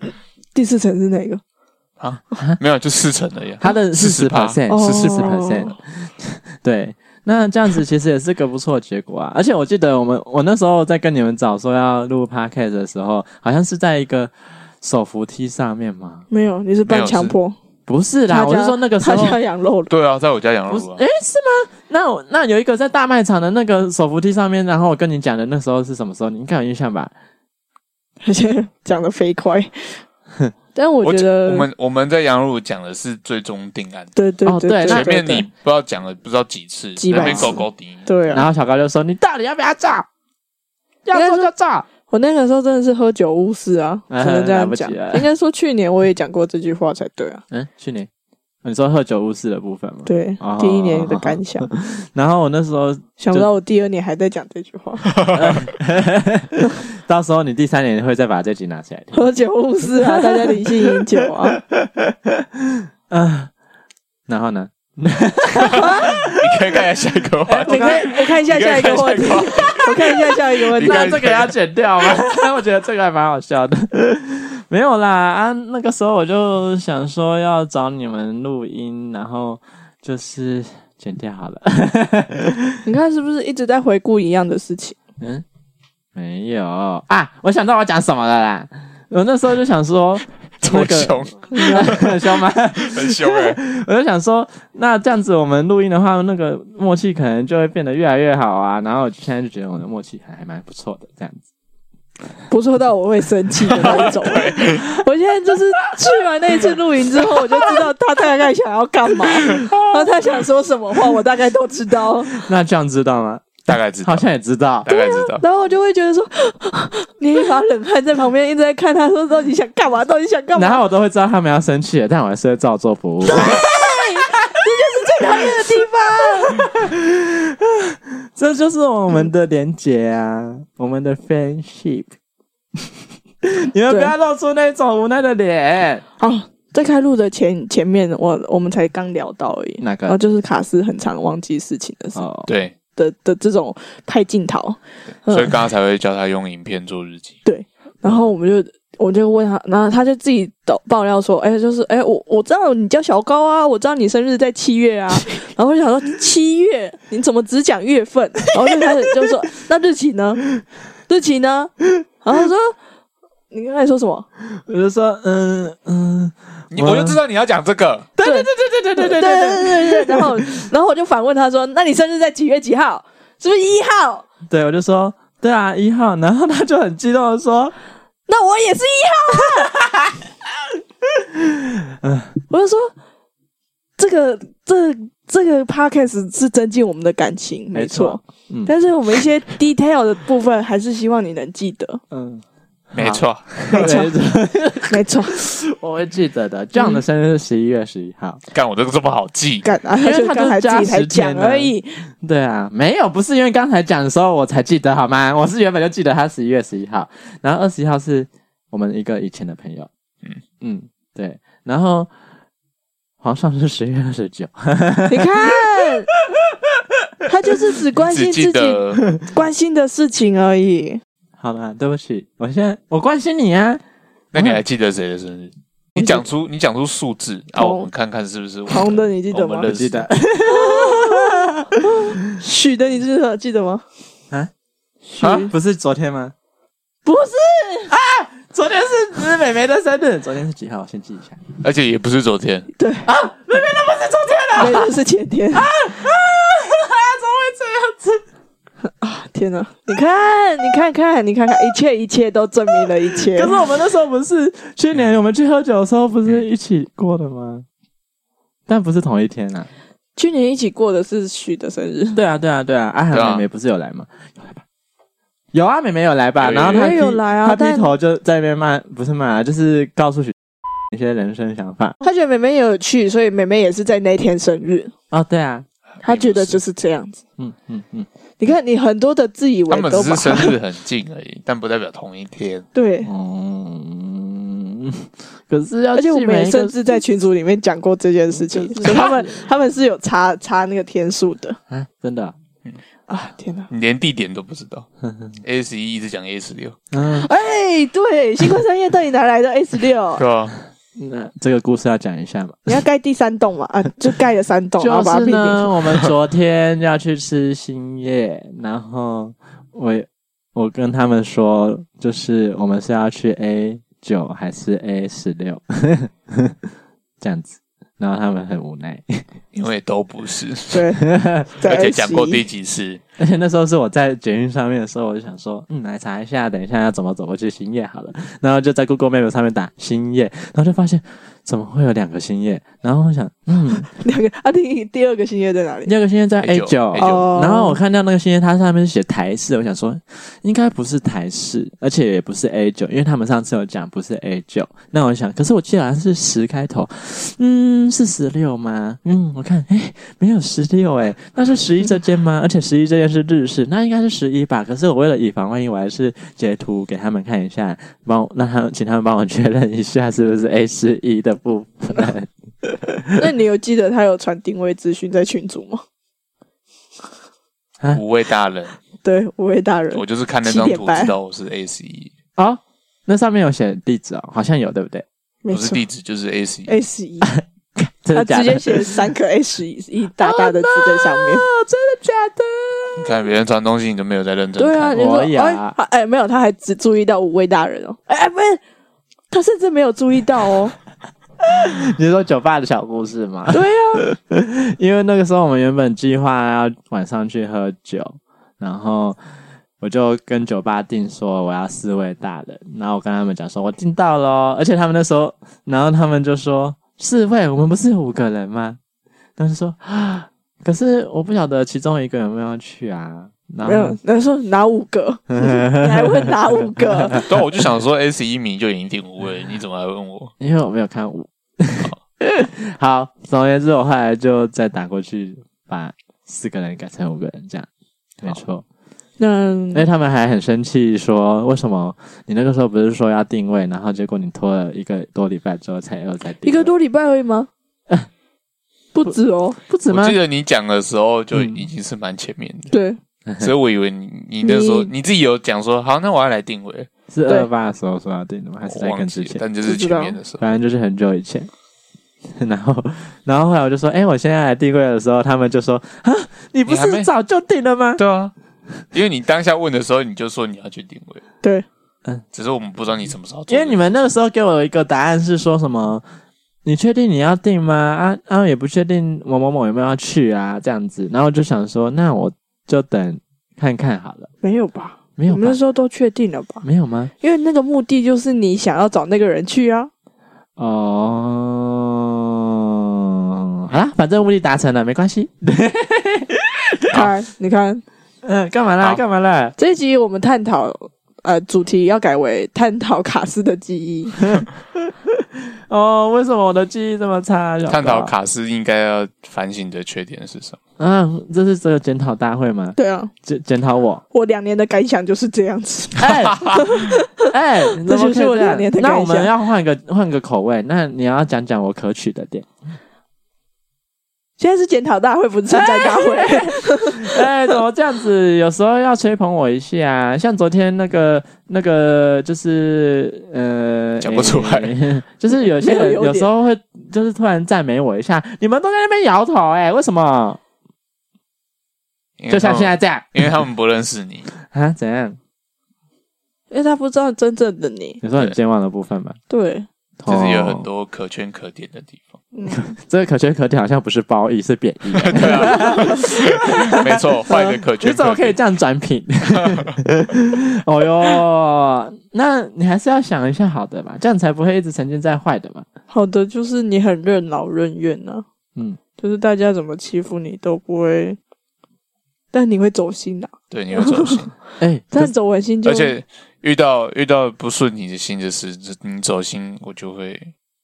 就 第四层是哪个？啊，没有，就四成而已啊。他的四十 percent，哦是四十 percent。对，那这样子其实也是个不错的结果啊。而且我记得我们我那时候在跟你们找说要录 podcast 的时候，好像是在一个手扶梯上面吗？没有，你是半强迫。不是啦，我是说那个时候他家羊肉对啊，在我家养不是，肉啊诶，。是吗？那我那有一个在大卖场的那个手扶梯上面，然后我跟你讲的那时候是什么时候？你应该有印象吧？而且讲的飞快，但我我觉得我们我们在羊肉讲的是最终定案，对对哦对前面你不知道讲了不知道几次，那边几百次狗狗顶。对啊，然后小高就说：“你到底要不要炸？要做就照。我那个时候真的是喝酒误事啊，哎只能这样讲。应该说去年我也讲过这句话才对啊。”嗯，去年你说喝酒误事的部分吗？。对哦，第一年的感想，然后我那时候，想不到我第二年还在讲这句话，到时候你第三年会再把这集拿起来。喝酒误事啊，大家理性饮酒啊。嗯，然后呢？你可以看一下下一个话题。我看我看一下下一个话题，我看一下下一个问题。那这个要剪掉吗？我觉得这个还蛮好笑的。没有啦啊，那个时候我就想说要找你们录音，然后就是剪掉好了。你看是不是一直在回顾一样的事情？嗯，没有啊，我想到我要讲什么了啦。我那时候就想说，这么凶，很 凶吗？很凶哎！我就想说，那这样子我们录音的话，那个默契可能就会变得越来越好啊。然后我现在就觉得我的默契还还蛮不错的，这样子。不说到我会生气的那一种。我现在就是去完那一次露营之后，我就知道他大概想要干嘛，然后他想说什么话，我大概都知道。那这样知道吗？大概知道好，像也知道。大概知道。然后我就会觉得说，你一把冷汗在旁边一直在看他，说到底想干嘛？到底想干嘛？然后我都会知道他们要生气了，但我还是会照做服务。这就是最讨厌的地方。这就是我们的连结啊，我们的 friendship。你们不要露出那种无奈的脸。哦，在开录的前前面，我我们才刚聊到而已。哪个然后就是卡斯很常忘记事情的时候哦，对，的的这种派镜头。嗯所以刚刚才会教他用影片做日记。对然后我们就我就问他，然后他就自己爆爆料说，哎，就是哎，我我知道你叫小高啊，我知道你生日在七月啊，然后我就想说七月你怎么只讲月份？然后就开始就说那日期呢？日期呢？然后他说你刚才说什么？我就说，嗯嗯，你我就知道你要讲这个。对对对对对对对对对对对。然后然后我就反问他说：“那你生日在几月几号？是不是一号？”对，我就说：“对啊，一号。”然后他就很激动的说：“那我也是一号啊！”嗯，我就说：“这个这这个 podcast 是增进我们的感情，没错。嗯，但是我们一些 detail 的部分还是希望你能记得。”嗯。没错，没错，没错，我会记得的。John 的生日是十一月十一号。干，我这个这么好记？干啊！因为他刚才自己才讲而已。对啊，没有，不是因为刚才讲的时候我才记得好吗？我是原本就记得他十一月十一号，然后二十一号是我们一个以前的朋友。嗯嗯，对。然后皇上是十月二十九。你看，他就是只关心自己关心的事情而已。好了，对不起，我现在我关心你啊。那你还记得谁的生日？你讲出你讲出数字，然后我们看看是不是红的？你记得吗？我记得。许的，你记得记得吗？啊？啊？不是昨天吗？不是啊，昨天是是美美的生日。昨天是几号？我先记一下。而且也不是昨天。对啊，妹妹都不是昨天了，是前天啊啊！怎么会这样子？啊！天哪！你看，你看看，你看看，一切一切都证明了一切。可是我们那时候不是去年我们去喝酒的时候不是一起过的吗？但不是同一天啊。去年一起过的是许的生日。对啊，对啊，对啊！阿涵妹妹不是有来吗？有来吧？有啊，妹妹有来吧？然后她有来啊，她低头就在那边骂，不是骂，就是告诉许一些人生想法。她觉得妹妹也有趣，所以妹妹也是在那天生日。哦，对啊。他觉得就是这样子，嗯嗯嗯，你看你很多的自以为他们只是生日很近而已，但不代表同一天。对，嗯，可是要而且我们也甚至在群组里面讲过这件事情，所以他们 他们是有差差那个天数的。啊，真的，嗯。啊，天哪，你连地点都不知道，A 十一一直讲 A 十六，嗯，哎，对，新光三越到底哪来的 A 十六？对啊。那这个故事要讲一下嘛？你要盖第三栋嘛？啊，就盖了三栋。就是呢，我们昨天要去吃新叶，然后我我跟他们说，就是我们是要去 A 九还是 A 十六 这样子。然后他们很无奈，因为都不是。对，而且讲过第几次，而且那时候是我在捷运上面的时候，我就想说，嗯，来查一下，等一下要怎么走过去新叶好了。然后就在 Google Map 上面打新叶，然后就发现。怎么会有两个星叶？然后我想，嗯，两个啊，第第二个星叶在哪里？第二个星叶在 A 九。然后我看到那个星叶，它上面是写台式，我想说应该不是台式，而且也不是 A 九，因为他们上次有讲不是 A 九。那我想，可是我记得好像是十开头，嗯，是十六吗？嗯，我看，哎，没有十六，哎，那是十一这间吗？而且十一这间是日式，那应该是十一吧？可是我为了以防万一，我还是截图给他们看一下，帮我让他们请他们帮我确认一下是不是 A 十一的。不，那你有记得他有传定位资讯在群组吗？五位大人，对，五位大人，我就是看那张图知道我是 A 十一啊，那上面有写地址哦，好像有，对不对？不是地址就是 A 十一，A 十一，他直接写三颗 A C E，大大的 字在上面，真的假的？你看别人传东西，你就没有在认真看，对啊，你说哎，哎，没有，他还只注意到五位大人哦，哎，不是，他甚至没有注意到哦。你是说酒吧的小故事吗？对呀，因为那个时候我们原本计划要晚上去喝酒，然后我就跟酒吧订说我要四位大人，然后我跟他们讲说我订到了，而且他们那时候，然后他们就说四位，我们不是有五个人吗？但是说啊，可是我不晓得其中一个有没有要去啊。没有，那说哪五个？你还问哪五个？对，我就想说 S 一名就已经定五位，你怎么还问我？因为我没有看五。好，总而言之，我后来就再打过去，把四个人改成五个人，这样没错。那因为他们还很生气，说为什么你那个时候不是说要定位，然后结果你拖了一个多礼拜之后才又再定？一个多礼拜而已吗？不止哦，不止吗？我记得你讲的时候就已经是蛮前面的，对。所以我以为你你那时候你，你自己有讲说好，那我要来定位，是二八的时候说要定的吗？还是在更之前？但就是前面的时候，反正就是很久以前。然后，然后后来我就说，哎、欸，我现在来定位的时候，他们就说啊，你不是早就定了吗？对啊，因为你当下问的时候，你就说你要去定位。对，嗯，只是我们不知道你什么时候做。因为你们那个时候给我一个答案是说什么？你确定你要定吗？啊啊，也不确定某某某有没有要去啊，这样子。然后我就想说，那我就等看看好了。没有吧？没有吧，我们那时候都确定了吧？没有吗？因为那个目的就是你想要找那个人去啊。哦，好啦，反正目的达成了，没关系。看，你看，嗯，干嘛啦？干嘛啦？这一集我们探讨，呃，主题要改为探讨卡斯的记忆。哦，为什么我的记忆这么差？探讨卡斯应该要反省的缺点是什么？啊，这是这个检讨大会吗？对啊，检检讨我。我两年的感想就是这样子。哎 哎，这就是我两年的感想。那我们要换个换个口味，那你要讲讲我可取的点。现在是检讨大会，不是称赞大会。哎，怎么这样子？有时候要吹捧我一下，像昨天那个那个，就是呃，讲不出来，欸，就是有些人有时候会就是突然赞美我一下，你们都在那边摇头，哎，为什么？就像现在这样，因为他们不认识你 啊？怎样？因为他不知道真正的你。你说很健忘的部分吧？对，就是有很多可圈可点的地方。嗯，这个可圈可点好像不是褒义，是贬义。对啊，没错，换一个可圈可点。你怎么可以这样转品？哦哟，那你还是要想一下好的吧，这样才不会一直沉浸在坏的嘛。好的，就是你很任劳任怨呐。嗯，就是大家怎么欺负你都不会，但你会走心的。对，你会走心。哎，但走完心就，而且遇到遇到不顺你的心的事，你走心，我就会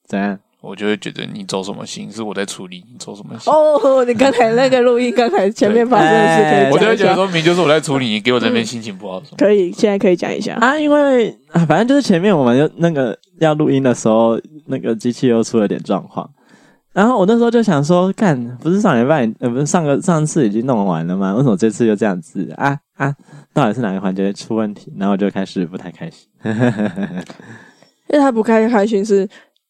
怎样？我就会觉得你走什么心，是我在处理，你走什么心？哦，你刚才那个录音，刚才前面发生的事，可以讲一下。我就会觉得说明就是我在处理，你给我这边心情不好什么。可以，现在可以讲一下啊，因为啊，反正就是前面我们就那个要录音的时候，那个机器又出了点状况，然后我那时候就想说，干，不是上礼拜呃，不是上个上次已经弄完了吗？为什么这次又这样子啊啊？到底是哪个环节出问题？然后我就开始不太开心，因为他不开开心是。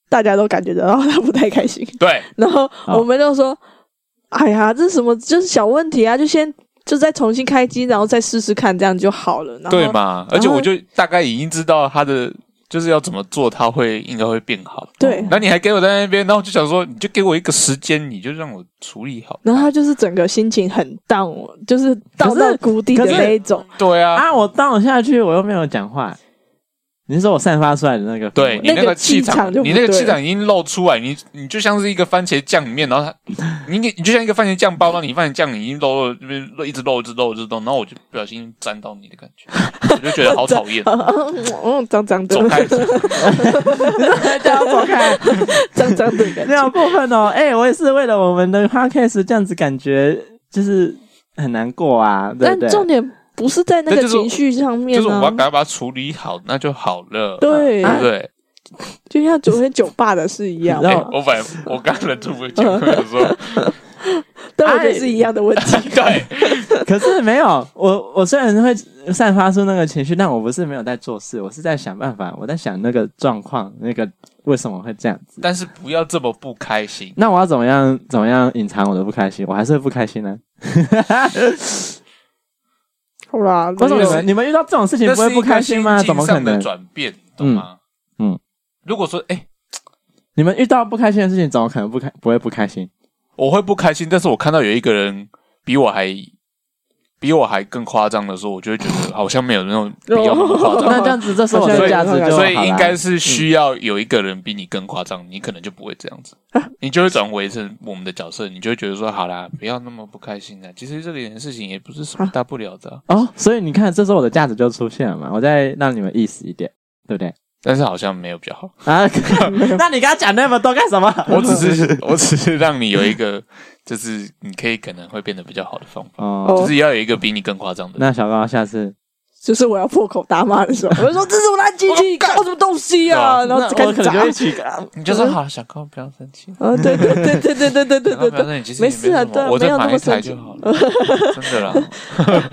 大家都感觉得到他不太开心，对。然后我们就说：“哦、哎呀，这是什么？就是小问题啊，就先就再重新开机，然后再试试看，这样就好了。”对嘛？而且我就大概已经知道他的就是要怎么做，他会应该会变好。对。那你还给我在那边，然后我就想说，你就给我一个时间，你就让我处理好。然后他就是整个心情很 down，就是 down 到谷底的那一种。对啊，啊，我 down 下去，我又没有讲话。你是说我散发出来的那个，对你那个气场，你那个气场已经露出来，你你就像是一个番茄酱里面，然后它，你你就像一个番茄酱包，然后你番茄酱已经漏了，这边一直漏，一直漏，一直漏，然后我就不小心沾到你的感觉，我就觉得好讨厌，嗯，脏脏的，走开，叫我走开，脏脏的，这样过分哦，哎、欸，我也是为了我们的 podcast 这样子，感觉就是很难过啊，对对，但重点。不是在那个情绪上面、啊，就是我要赶快把它处理好，那就好了。对，对不对？就像昨天酒吧的事一样。欸、我反正我刚忍住不讲，我说，对，我觉得是一样的问题。对，可是没有我，我虽然会散发出那个情绪，但我不是没有在做事，我是在想办法，我在想那个状况，那个为什么会这样子。但是不要这么不开心。那我要怎么样？怎么样隐藏我的不开心？我还是会不开心呢、啊。好啦，为什么你们你们遇到这种事情不会不开心吗？怎么可能？转变，懂吗？嗯，如果说，哎、欸，你们遇到不开心的事情，怎么可能不开不会不开心？我会不开心，但是我看到有一个人比我还。比我还更夸张的时候，我就会觉得好像没有那种必要那么夸张。那这样子，这是我的价值就，所以应该是需要有一个人比你更夸张，你可能就不会这样子，你就会转为成我们的角色，你就会觉得说，好啦，不要那么不开心的。其实这点事情也不是什么大不了的哦。所以你看，这时候我的价值就出现了嘛，我再让你们意思一点，对不对？但是好像没有比较好啊。那你刚刚讲那么多干什么？我只是，我只是让你有一个。就是你可以可能会变得比较好的方法，哦、就是要有一个比你更夸张的。那小高下次。就是我要破口大骂的时候，我就说这是我的机器，搞什么东西啊？然后开始砸。你 就说好，小高不要生气。啊，对对对对对对对对对对，没事啊，对，我没有那么生气就好了。真的啦，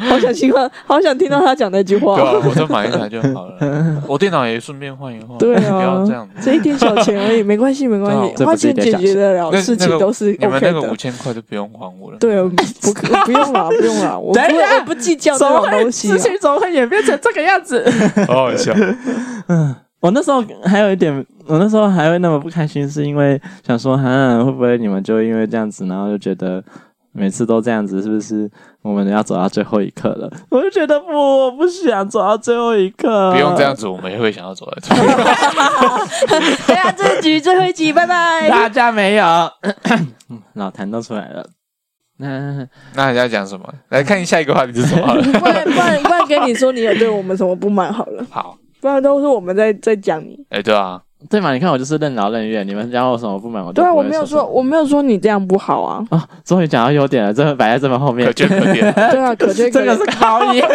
好想听他，好想听到他讲那句话。对啊，我再买一台就好了。我电脑也顺便换一换。对啊，不要这样，这一点小钱而已，没关系，没关系，花钱解决得了事情都是 OK 的。你们那个五千块就不用还我了。对，不不用了，不用了，我不我不计较这种东西。演变成这个样子？好好笑。嗯，我那时候还有一点，我那时候还会那么不开心，是因为想说，哈，会不会你们就因为这样子，然后就觉得每次都这样子，是不是我们要走到最后一刻了？我就觉得不，我不想走到最后一刻。不用这样子，我们也会想要走到最后一刻。对啊，这一集最后一集，拜拜。大家没有，老谭都出来了。那那人家讲什么？来看下一个话题是什么好了？不然不然不然跟你说，你有对我们什么不满好了？好，不然都是我们在在讲你。哎，对啊，对嘛？你看我就是任劳任怨，你们讲我什么不满，我都对啊，不会我没有说，我没有说你这样不好啊。啊，终于讲到优点了，这个摆在这么后面，可圈可点。对啊，可圈可点。这个是考验。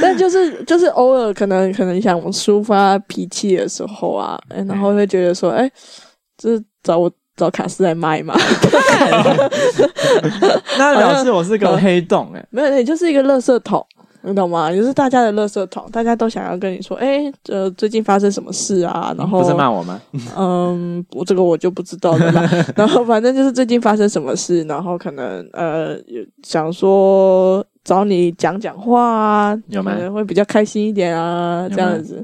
但就是就是偶尔可能可能想抒发脾气的时候啊，哎，然后会觉得说，哎，就是找我。找卡斯来卖嘛？那表示我是个黑洞哎、欸，没有，你就是一个垃圾桶，你懂吗？就是大家的垃圾桶，大家都想要跟你说，哎、欸，呃，最近发生什么事啊？然后不是骂我吗？嗯，我这个我就不知道了。然后反正就是最近发生什么事，然后可能呃想说找你讲讲话啊，有吗？可能会比较开心一点啊，这样子。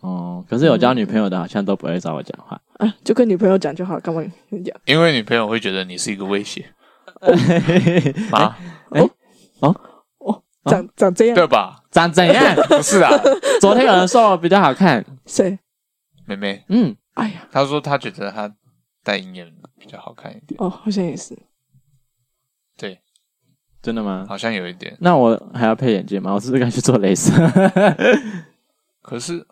哦，可是有交女朋友的，好像都不会找我讲话。啊，就跟女朋友讲就好，干嘛跟你讲？因为女朋友会觉得你是一个威胁啊！哎，哦哦，长长这样对吧？长怎样？不是啊，昨天有人说我比较好看，谁？妹妹。嗯，哎呀，她说她觉得她戴银眼比较好看一点。哦，好像也是。对，真的吗？好像有一点。那我还要配眼镜吗？我是不是该去做镭射？可是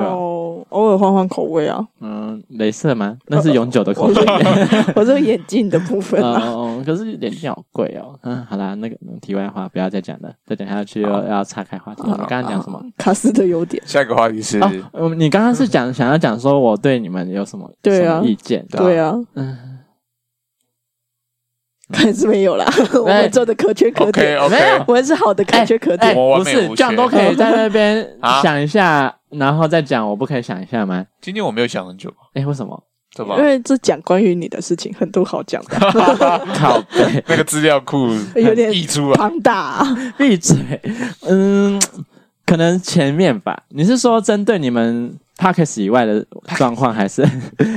哦，偶尔换换口味啊。嗯，镭射吗？那是永久的口味。我这个眼镜的部分啊。哦，可是眼镜好贵哦。嗯，好啦，那个题外话不要再讲了，再讲下去又要岔开话题。你刚刚讲什么？卡斯的优点。下一个话题是，嗯，你刚刚是讲想要讲说我对你们有什么对啊意见？对啊，嗯。还是没有啦，我们做的可圈可点。没有，我们是好的可圈可点。不是这样都可以 在那边想一下，然后再讲。我不可以想一下吗？今天我没有想很久。哎，为什么？对吧？因为这讲关于你的事情很多好讲的。靠北，那个资料库有点溢出啊，庞大。闭嘴。嗯，可能前面吧。你是说针对你们 Podcast 以外的状况，还是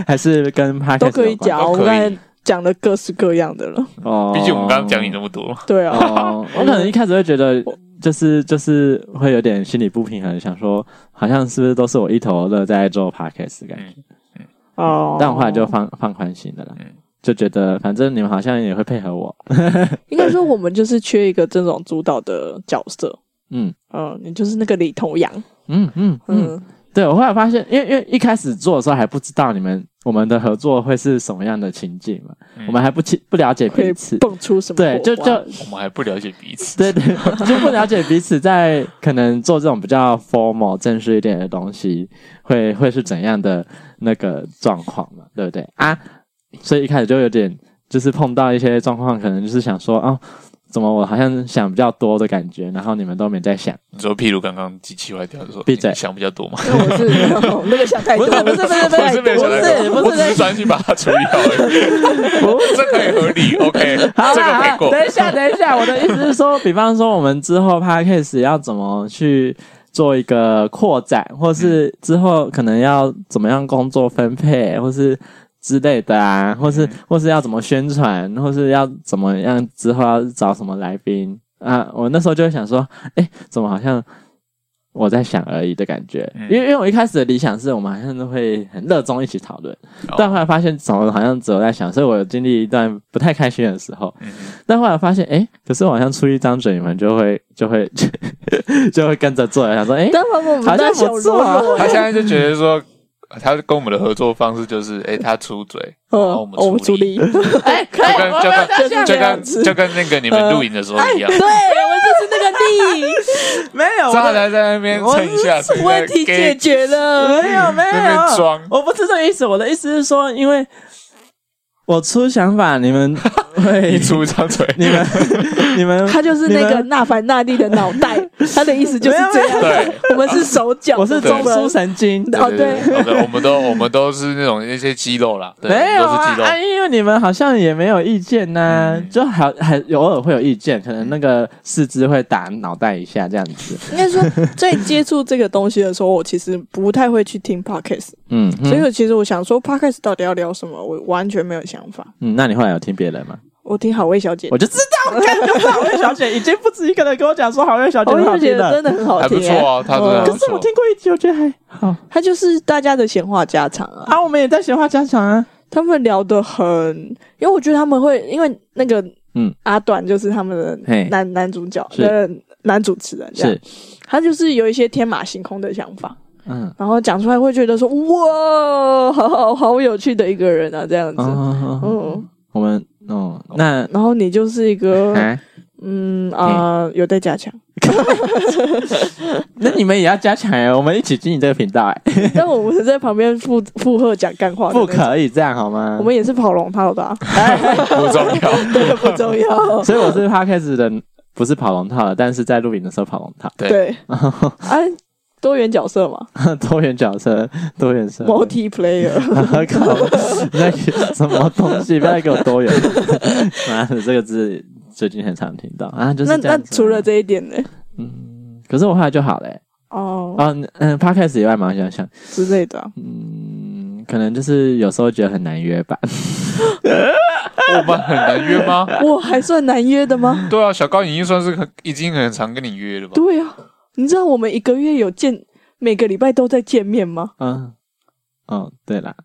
还是跟 Podcast 都可以讲？我刚才。讲的各式各样的了。哦，毕竟我们刚刚讲你那么多，对啊，哦、我可能一开始会觉得就是就是会有点心理不平衡，想说好像是不是都是我一头热在做 podcast 感觉，嗯哦，但我后来就放放宽心的了啦，就觉得反正你们好像也会配合我，应该说我们就是缺一个这种主导的角色，嗯。嗯，你就是那个领头羊，嗯嗯。嗯，对，我后来发现，因为因为一开始做的时候还不知道你们。我们的合作会是什么样的情境嘛？嗯、我们还不清不了解彼此，蹦出什么？对，就就我们还不了解彼此，对对，就不了解彼此，在可能做这种比较 formal 正式一点的东西，会会是怎样的那个状况嘛？对不对啊？所以一开始就有点，就是碰到一些状况，可能就是想说哦。怎么我好像想比较多的感觉，然后你们都没在想。你说，譬如刚刚机器坏掉的时候，闭嘴，想比较多嘛？我是那个想太多，不是不是不是不是不是，我只是专心把它处理好而已。不是，这可以合理，OK，好这个没过。等一下，等一下，我的意思是说，比方说我们之后 Podcast 要怎么去做一个扩展，或是之后可能要怎么样工作分配，或是。之类的啊，或是或是要怎么宣传，或是要怎么样之后要找什么来宾啊？我那时候就会想说，哎，怎么好像我在想而已的感觉？因为因为我一开始的理想是我们好像都会很热衷一起讨论，但后来发现怎么好像只有在想，所以我有经历一段不太开心的时候。但后来发现，哎，可是我好像出一张嘴，你们就会 就会 就会跟着做，想说，哎，好像不错啊。他现在就觉得说。他跟我们的合作方式就是，哎，他出嘴，然后我们出力，哎，就跟就跟就跟就跟那个你们录影的时候一样，对，我们就是那个力，没有，刚才在那边蹭一下，问题解决了，没有没有，装，我不是这个意思，我的意思是说，因为我出想法，你们 会出一张嘴，你 们你们，他就是那个纳凡纳利的脑袋，他的意思就是这样。对，我们是手脚，我是中枢神经。哦，对，对，我们都我们都是那种那些肌肉啦，对，没有都是肌肉。啊，因为你们好像也没有意见呐，就好还偶尔会有意见，可能那个四肢会打脑袋一下这样子。应该说，在接触这个东西的时候，我其实不太会去听 podcast。嗯，所以其实我想说，podcast 到底要聊什么，我完全没有想法。嗯，那你后来有听别人吗？我听好味小姐，我就知道，我看就是好味小姐，已经不止一个人跟我讲说好味小姐很好听了，真的很好听，还不错啊，他真的。可是我听过一集，我觉得还好。他就是大家的闲话家常啊，啊，我们也在闲话家常啊。他们聊得很，因为我觉得他们会，因为那个嗯，阿短就是他们的男男主角的男主持人，是，他就是有一些天马行空的想法，嗯，然后讲出来会觉得说哇，好好好有趣的一个人啊，这样子，嗯，我们。哦，那然后你就是一个，嗯啊，有待加强。那你们也要加强哎，我们一起经营这个频道哎。但我们是在旁边附附和讲干话，不可以这样好吗？我们也是跑龙套的，不重要，这个不重要。所以我是 Podcast 的，不是跑龙套的，但是在录影的时候跑龙套。对，哎。多元角色嘛，多元角色，多元色，multiplayer，靠，那什么东西？不要给我多元，妈的，这个字最近很常听到啊，就是。那那除了这一点呢？嗯，可是我后来就好嘞。哦哦，嗯，Podcast 以外嘛，想想之类的。嗯，可能就是有时候觉得很难约吧。我们很难约吗？我还算难约的吗？对啊，小高已经算是很已经很常跟你约了吧？对啊。你知道我们一个月有见，每个礼拜都在见面吗？嗯，哦，对了，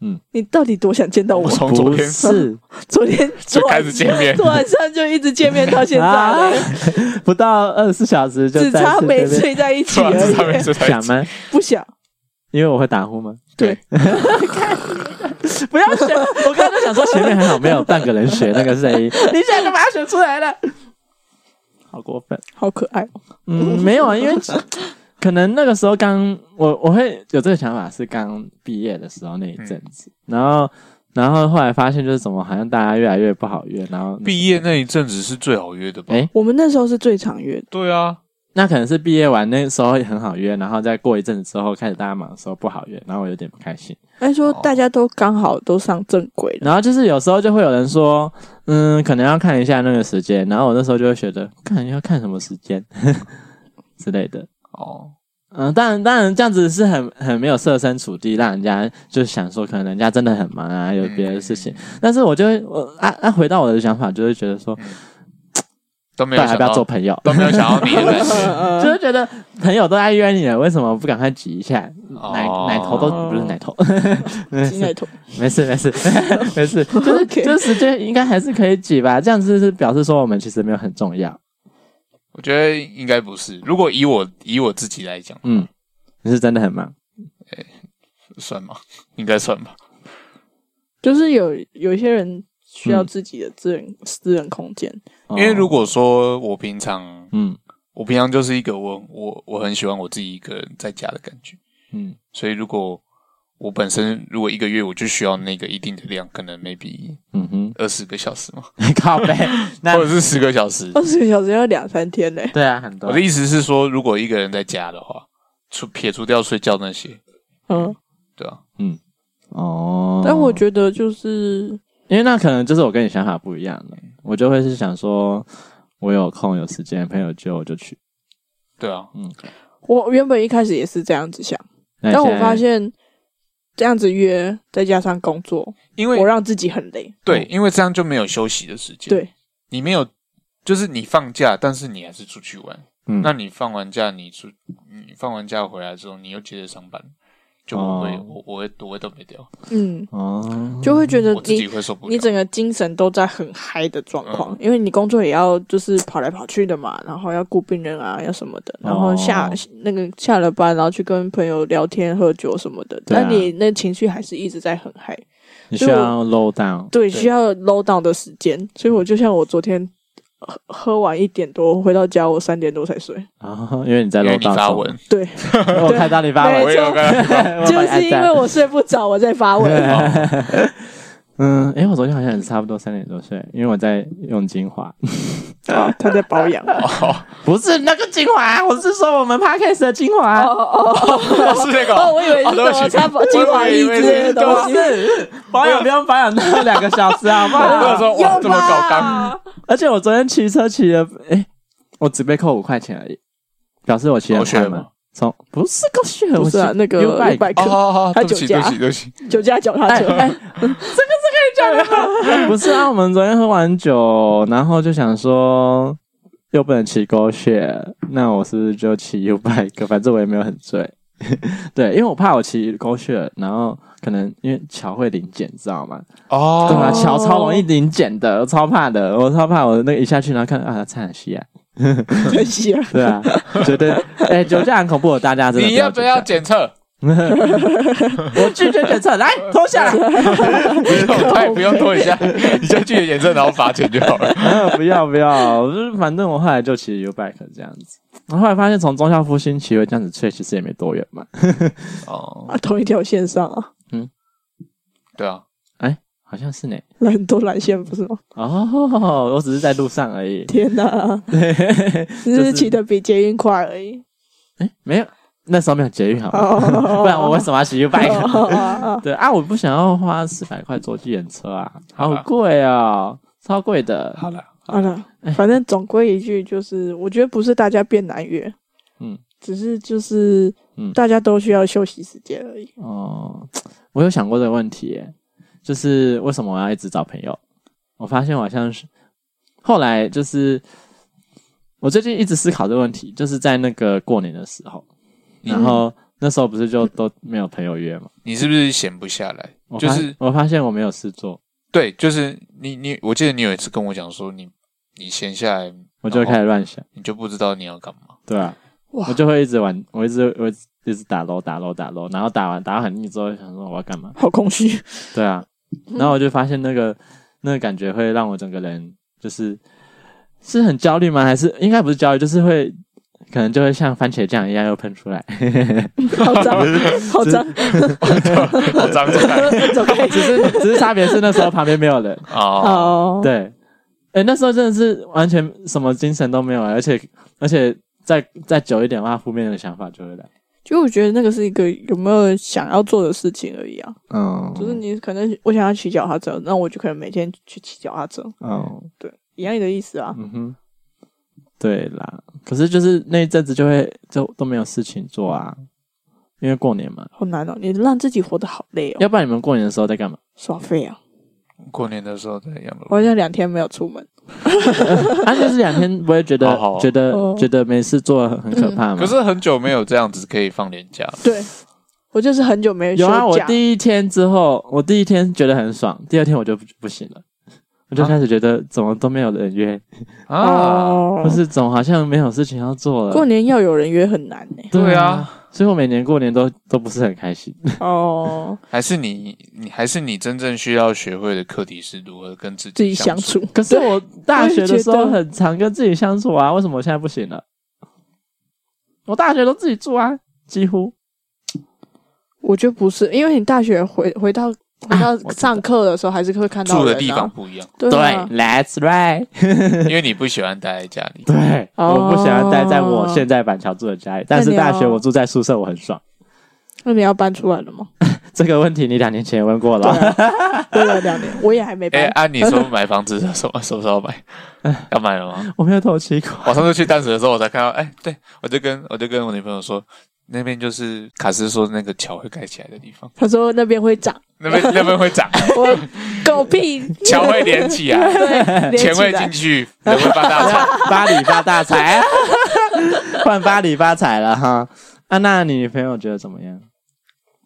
嗯，你到底多想见到我？从昨天是 昨天就开始见面，晚上就一直见面到现在，不到二十四小时就只差没睡在一起而已。想吗？不想，因为我会打呼吗？对，不要选，我刚才想说前面还好，没有半个人选那个声音，你现在干嘛选出来了？好过分，好可爱。嗯，没有啊，因为可能那个时候刚我我会有这个想法是刚毕业的时候那一阵子，嗯、然后然后后来发现就是怎么好像大家越来越不好约，然后毕业那一阵子是最好约的吧？诶我们那时候是最常约的。对啊，那可能是毕业完那时候很好约，然后再过一阵子之后开始大家忙的时候不好约，然后我有点不开心。还说大家都刚好都上正轨了，然后就是有时候就会有人说，嗯，可能要看一下那个时间，然后我那时候就会觉得，看要看什么时间 之类的。哦，嗯，当然当然这样子是很很没有设身处地，让人家就想说，可能人家真的很忙啊，有别的事情。嗯、但是我就会我啊啊回到我的想法，就会觉得说。嗯都没有要不要做朋友，都没有想要你 就是觉得朋友都在约你了，为什么不赶快挤一下？奶奶头都不是奶头，挤奶头，没事没事没事，就是这时间应该还是可以挤吧？这样子是表示说我们其实没有很重要。我觉得应该不是。如果以我以我自己来讲，嗯，你是真的很忙，哎，算吗？应该算吧。就是有有一些人。需要自己的私人、嗯、私人空间，因为如果说我平常，嗯，我平常就是一个我我我很喜欢我自己一个人在家的感觉，嗯，所以如果我本身如果一个月我就需要那个一定的量，可能 maybe 嗯哼。二十个小时嘛，靠北，或者是十个小时，二十个小时要两三天嘞，对啊，很多。我的意思是说，如果一个人在家的话，除撇除掉睡觉那些，嗯，对啊，嗯，哦，但我觉得就是。因为那可能就是我跟你想法不一样的，我就会是想说，我有空有时间，朋友叫我就去。对啊，嗯，我原本一开始也是这样子想，但我发现这样子约，再加上工作，因为我让自己很累。对，因为这样就没有休息的时间。对，你没有，就是你放假，但是你还是出去玩。嗯，那你放完假，你出，你放完假回来之后，你又接着上班。就我会，我、oh. 我会我会都没掉，嗯，哦，oh. 就会觉得你自己会受不了，你整个精神都在很嗨的状况，嗯、因为你工作也要就是跑来跑去的嘛，然后要顾病人啊，要什么的，然后下、oh. 那个下了班，然后去跟朋友聊天喝酒什么的，啊、但你那情绪还是一直在很嗨，你需要 low down，对，对，需要 low down 的时间，所以我就像我昨天。喝喝完一点多回到家，我三点多才睡啊，因为你在楼道发文，对，我看到你发文，就是因为我睡不着，我在发文。嗯，哎，我昨天好像也是差不多三点多睡，因为我在用精华。哦，他在保养。哦，不是那个精华，我是说我们 Podcast 的精华。哦哦哦，是那个。哦，我以为是什么擦精华液之类的东西。保养不用保养到两个小时好不好？不要说哇这么搞刚。而且我昨天骑车骑了，哎，我只被扣五块钱而已，表示我骑的快吗？从不是狗血，不是啊，那个 U-bike，他酒驾，酒驾脚踏车，这个是可以讲的。不是啊，我们昨天喝完酒，然后就想说又不能骑狗血，那我是不是就骑 U-bike？反正我也没有很醉。对，因为我怕我骑狗血，然后可能因为桥会临检，知道吗？哦，对啊？桥超容易临检的，我超怕的，我超怕我那个一下去，然后看啊，差点西啊。可惜了，对啊，觉得哎、欸，酒驾很恐怖，大家真的。你要不要检测？我拒绝检测，来脱下来。不用，他也不用脱一下，你就拒绝检测，然后罚钱就好了。不要不要，就是反正我后来就骑 U-bike 这样子，然后后来发现从忠孝复兴骑回这样子吹，其实也没多远嘛。哦，啊，同一条线上啊。嗯，对啊。好像是呢，很多蓝线不是吗？哦，我只是在路上而已。天哪，对，只是骑的比捷运快而已。哎，没有，那时候没有捷运好吗？不然我为什么要骑 U-bike？对啊，我不想要花四百块坐计程车啊，好贵啊，超贵的。好了好了，反正总归一句就是，我觉得不是大家变难约，嗯，只是就是，嗯，大家都需要休息时间而已。哦，我有想过这个问题耶。就是为什么我要一直找朋友？我发现我好像是后来就是我最近一直思考这个问题，就是在那个过年的时候，然后那时候不是就都没有朋友约吗？你是不是闲不下来？就是我发现我没有事做。对，就是你你，我记得你有一次跟我讲说，你你闲下来，我就会开始乱想，你就不知道你要干嘛。对啊，我就会一直玩，我一直我一直打楼打楼打楼，然后打完打到很腻之后，想说我要干嘛？好空虚。对啊。然后我就发现那个那个感觉会让我整个人就是是很焦虑吗？还是应该不是焦虑，就是会可能就会像番茄酱一样又喷出来，好脏，好脏，好脏，走开。只是只是差别是那时候旁边没有人哦，对，哎，那时候真的是完全什么精神都没有，而且而且再再久一点的话，负面的想法就会来。就我觉得那个是一个有没有想要做的事情而已啊，嗯，就是你可能我想要骑脚踏车，那我就可能每天去骑脚踏车，嗯，对，一样的意思啊，嗯哼，对啦，可是就是那一阵子就会就都没有事情做啊，因为过年嘛，好难哦，你让自己活得好累哦，要不然你们过年的时候在干嘛？耍废啊，过年的时候在养老，我好像两天没有出门。啊，就是两天不会觉得好好觉得、哦、觉得没事做很可怕吗？可是很久没有这样子可以放年假。对，我就是很久没有。有啊，我第一天之后，我第一天觉得很爽，第二天我就不不行了，我就开始觉得怎么都没有人约啊，不是总好像没有事情要做了。过年要有人约很难呢、欸。对啊。所以我每年过年都都不是很开心哦，还是你你还是你真正需要学会的课题是如何跟自己自己相处。可是我大学的时候很常跟自己相处啊，为什么我现在不行了？我大学都自己住啊，几乎。我觉得不是，因为你大学回回到。回到上课的时候，还是会看到、啊、住的地方不一样。对，对，That's right。因为你不喜欢待在家里。对，我不喜欢待在我现在板桥住的家里。但是大学我住在宿舍，我很爽。那你要搬出来了吗？这个问题你两年前也问过了。对了，两年，我也还没搬。哎、欸，按、啊、你说买房子什么什么时候买？要买了吗？我没有投期过。我上次去淡水的时候，我才看到。哎、欸，对，我就跟我就跟我女朋友说。那边就是卡斯说那个桥会盖起来的地方。他说那边会涨，那边那边会涨。我狗屁，桥会连起来，对，钱会进去，人会发大财，巴黎发大财，换巴黎发财了哈。啊，那你女朋友觉得怎么样？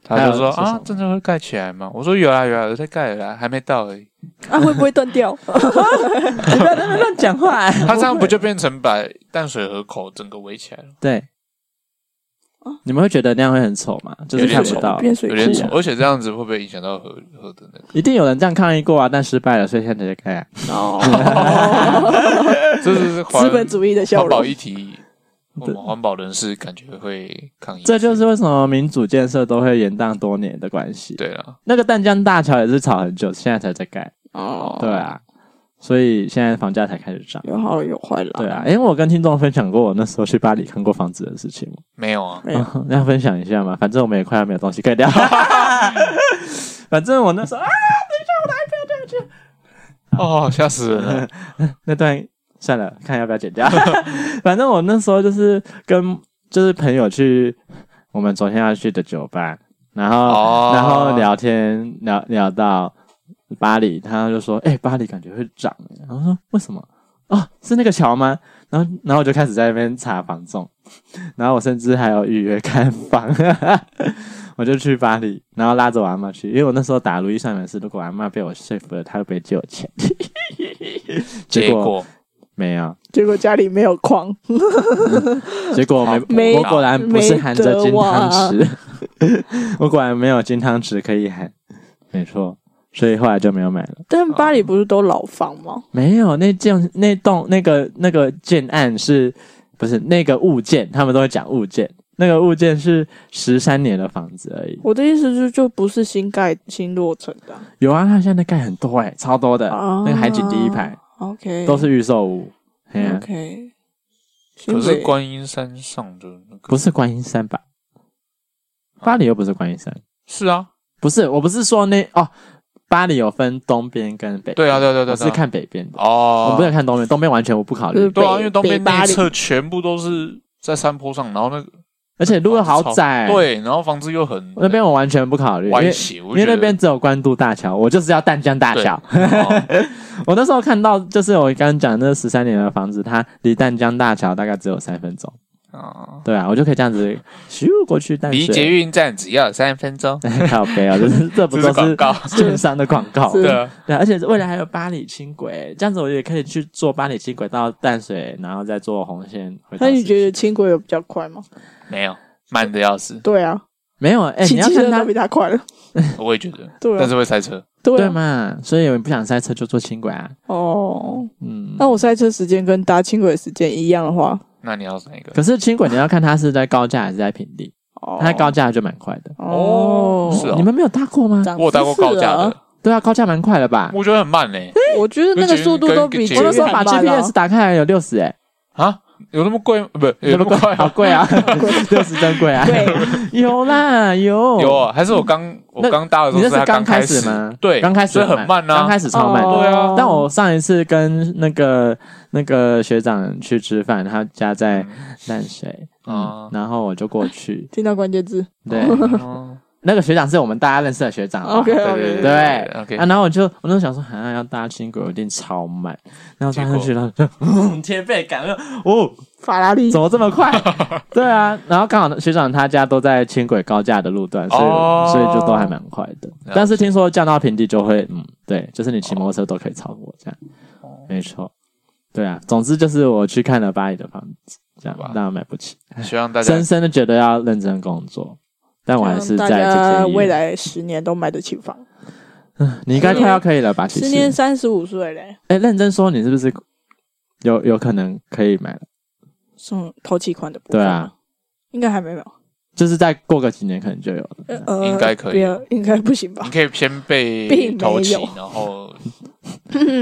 他就说啊，真的会盖起来吗？我说有啊有啊，有在盖了，还没到而已。啊，会不会断掉？你不要在那乱讲话。他这样不就变成把淡水河口整个围起来了？对。你们会觉得那样会很丑吗？就是看不到，有点丑，而且这样子会不会影响到河河的那个？一定有人这样抗议过啊，但失败了，所以现在才开啊。哦，这是资本主义的效果。环保议题我们环保人士感觉会抗议。这就是为什么民主建设都会延宕多年的关系。对了，那个淡江大桥也是吵很久，现在才在盖。哦，对啊，所以现在房价才开始涨。有好有坏啦。对啊，因为我跟听众分享过我那时候去巴黎看过房子的事情吗？没有啊，没有。要分享一下嘛，反正我们也快要没有东西可以聊。反正我那时候啊，等一下我的 iPad 掉下去。哦，吓死人了！那段算了，看要不要剪掉。反正我那时候就是跟就是朋友去我们昨天要去的酒吧，然后、哦、然后聊天聊聊到巴黎，他就说：“哎、欸，巴黎感觉会涨。”然后说：“为什么？哦，是那个桥吗？”然后然后我就开始在那边查房仲，然后我甚至还有预约看房。我就去巴黎，然后拉着我阿妈去，因为我那时候打如意算盘是，如果阿妈被我说服了，她会不会借我钱？结果，结果没有，结果家里没有矿、嗯，结果没，没我果然不是含着金汤匙，我果然没有金汤匙可以含，没错，所以后来就没有买了。但巴黎不是都老房吗？没有，那件那栋那个那个建案是不是那个物件？他们都会讲物件。那个物件是十三年的房子而已。我的意思是，就不是新盖、新落成的。有啊，他现在盖很多哎、欸，超多的。啊、那个海景第一排，OK，都是预售屋。OK。可是观音山上的那个不是观音山吧？巴黎又不是观音山。是啊，不是，我不是说那哦，巴黎有分东边跟北边。对啊，对对对，我是看北边的哦。我不想看东边，东边完全我不考虑。对啊，因为东边那一侧全部都是在山坡上，然后那个。而且路又好窄，对，然后房子又很那边我完全不考虑，歪斜，因为因为那边只有关渡大桥，我就是要淡江大桥。哦、我那时候看到，就是我刚刚讲的那十三年的房子，它离淡江大桥大概只有三分钟。哦，对啊，我就可以这样子咻过去淡水，离捷运站只要三分钟。靠北啊，这是 这不都是券商的广告？对啊，对，而且未来还有巴黎轻轨，这样子我也可以去坐巴黎轻轨到淡水，然后再坐红线。那你觉得轻轨有比较快吗？没有，慢的要死。对啊，没有。哎、欸，你要看它比它快了。我也觉得，对、啊，但是会塞车。对、啊、对嘛，所以你不想塞车就坐轻轨啊。哦，嗯，那我塞车时间跟搭轻轨时间一样的话，那你要哪一个？可是轻轨你要看它是在高架还是在平地。哦，它在高架就蛮快的。哦，是哦。你们没有搭过吗？我有搭过高架的。对啊，高架蛮快的吧？我觉得很慢嘞、欸。我觉得那个速度都比我那时候把 GPS 打开来有六十哎。啊？有那么贵吗？不，有那么贵，好贵啊！六十真贵啊！对有啦，有有啊！还是我刚我刚搭的时候，你那是刚开始吗？对，刚开始很慢啊，刚开始超慢。对啊，但我上一次跟那个那个学长去吃饭，他家在淡水嗯，然后我就过去，听到关键字，对。那个学长是我们大家认识的学长，OK，对对对，OK 啊，然后我就我那时候想说，好像要搭轻轨，有点超慢，然后上去 了，就天贝感，哦，法拉利怎么这么快？对啊，然后刚好学长他家都在轻轨高架的路段，所以所以就都还蛮快的。但是听说降到平地就会，嗯，对，就是你骑摩托车都可以超过这样，没错，对啊，总之就是我去看了巴黎的房子，这样大家买不起，希望大家深深的觉得要认真工作。但我还是在这些未来十年都买得起房。嗯，你应该快要可以了吧？十年三十五岁嘞。哎，认真说，你是不是有有可能可以买了？送投期款的部分。对啊，应该还没有。就是再过个几年，可能就有了。呃，应该可以。应该不行吧？你可以先被投期，然后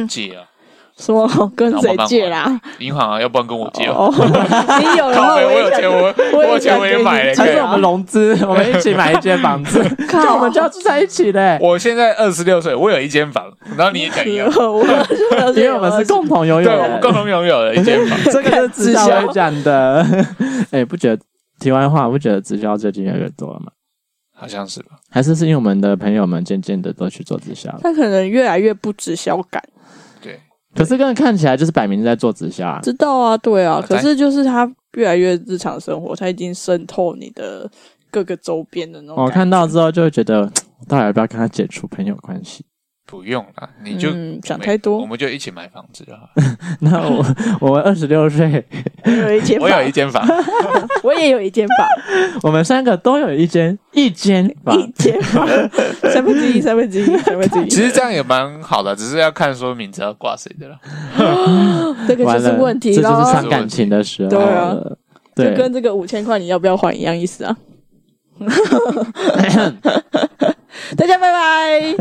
借啊。说跟谁借啦？银行啊，要不然跟我借。哦，你有了，我有钱，我我有钱我也买了。还是我们融资，我们一起买一间房子，就我们就要住在一起的。我现在二十六岁，我有一间房，然后你也讲 一样，因为我们是共同拥有，对，我们共同拥有的一间房。这个是直销讲的。哎，不觉得？题外话，不觉得直销最近越来越多了吗？好像是吧？还是是因为我们的朋友们渐渐的都去做直销了？他可能越来越不直销感。可是，刚刚看起来就是摆明在做直销啊！知道啊，对啊。可是，就是他越来越日常生活，他已经渗透你的各个周边的那种。我看到之后就会觉得，我到底要不要跟他解除朋友关系？不用了，你就想太多，我们就一起买房子就好。那我我们二十六岁，我有一间，我有一间房，我也有一间房，我们三个都有一间一间房，一间房，三分之一，三分之一，三分之一。其实这样也蛮好的，只是要看说名字要挂谁的了。这个就是问题，这就是伤感情的时候。对啊，对就跟这个五千块你要不要还一样意思啊。大家拜拜。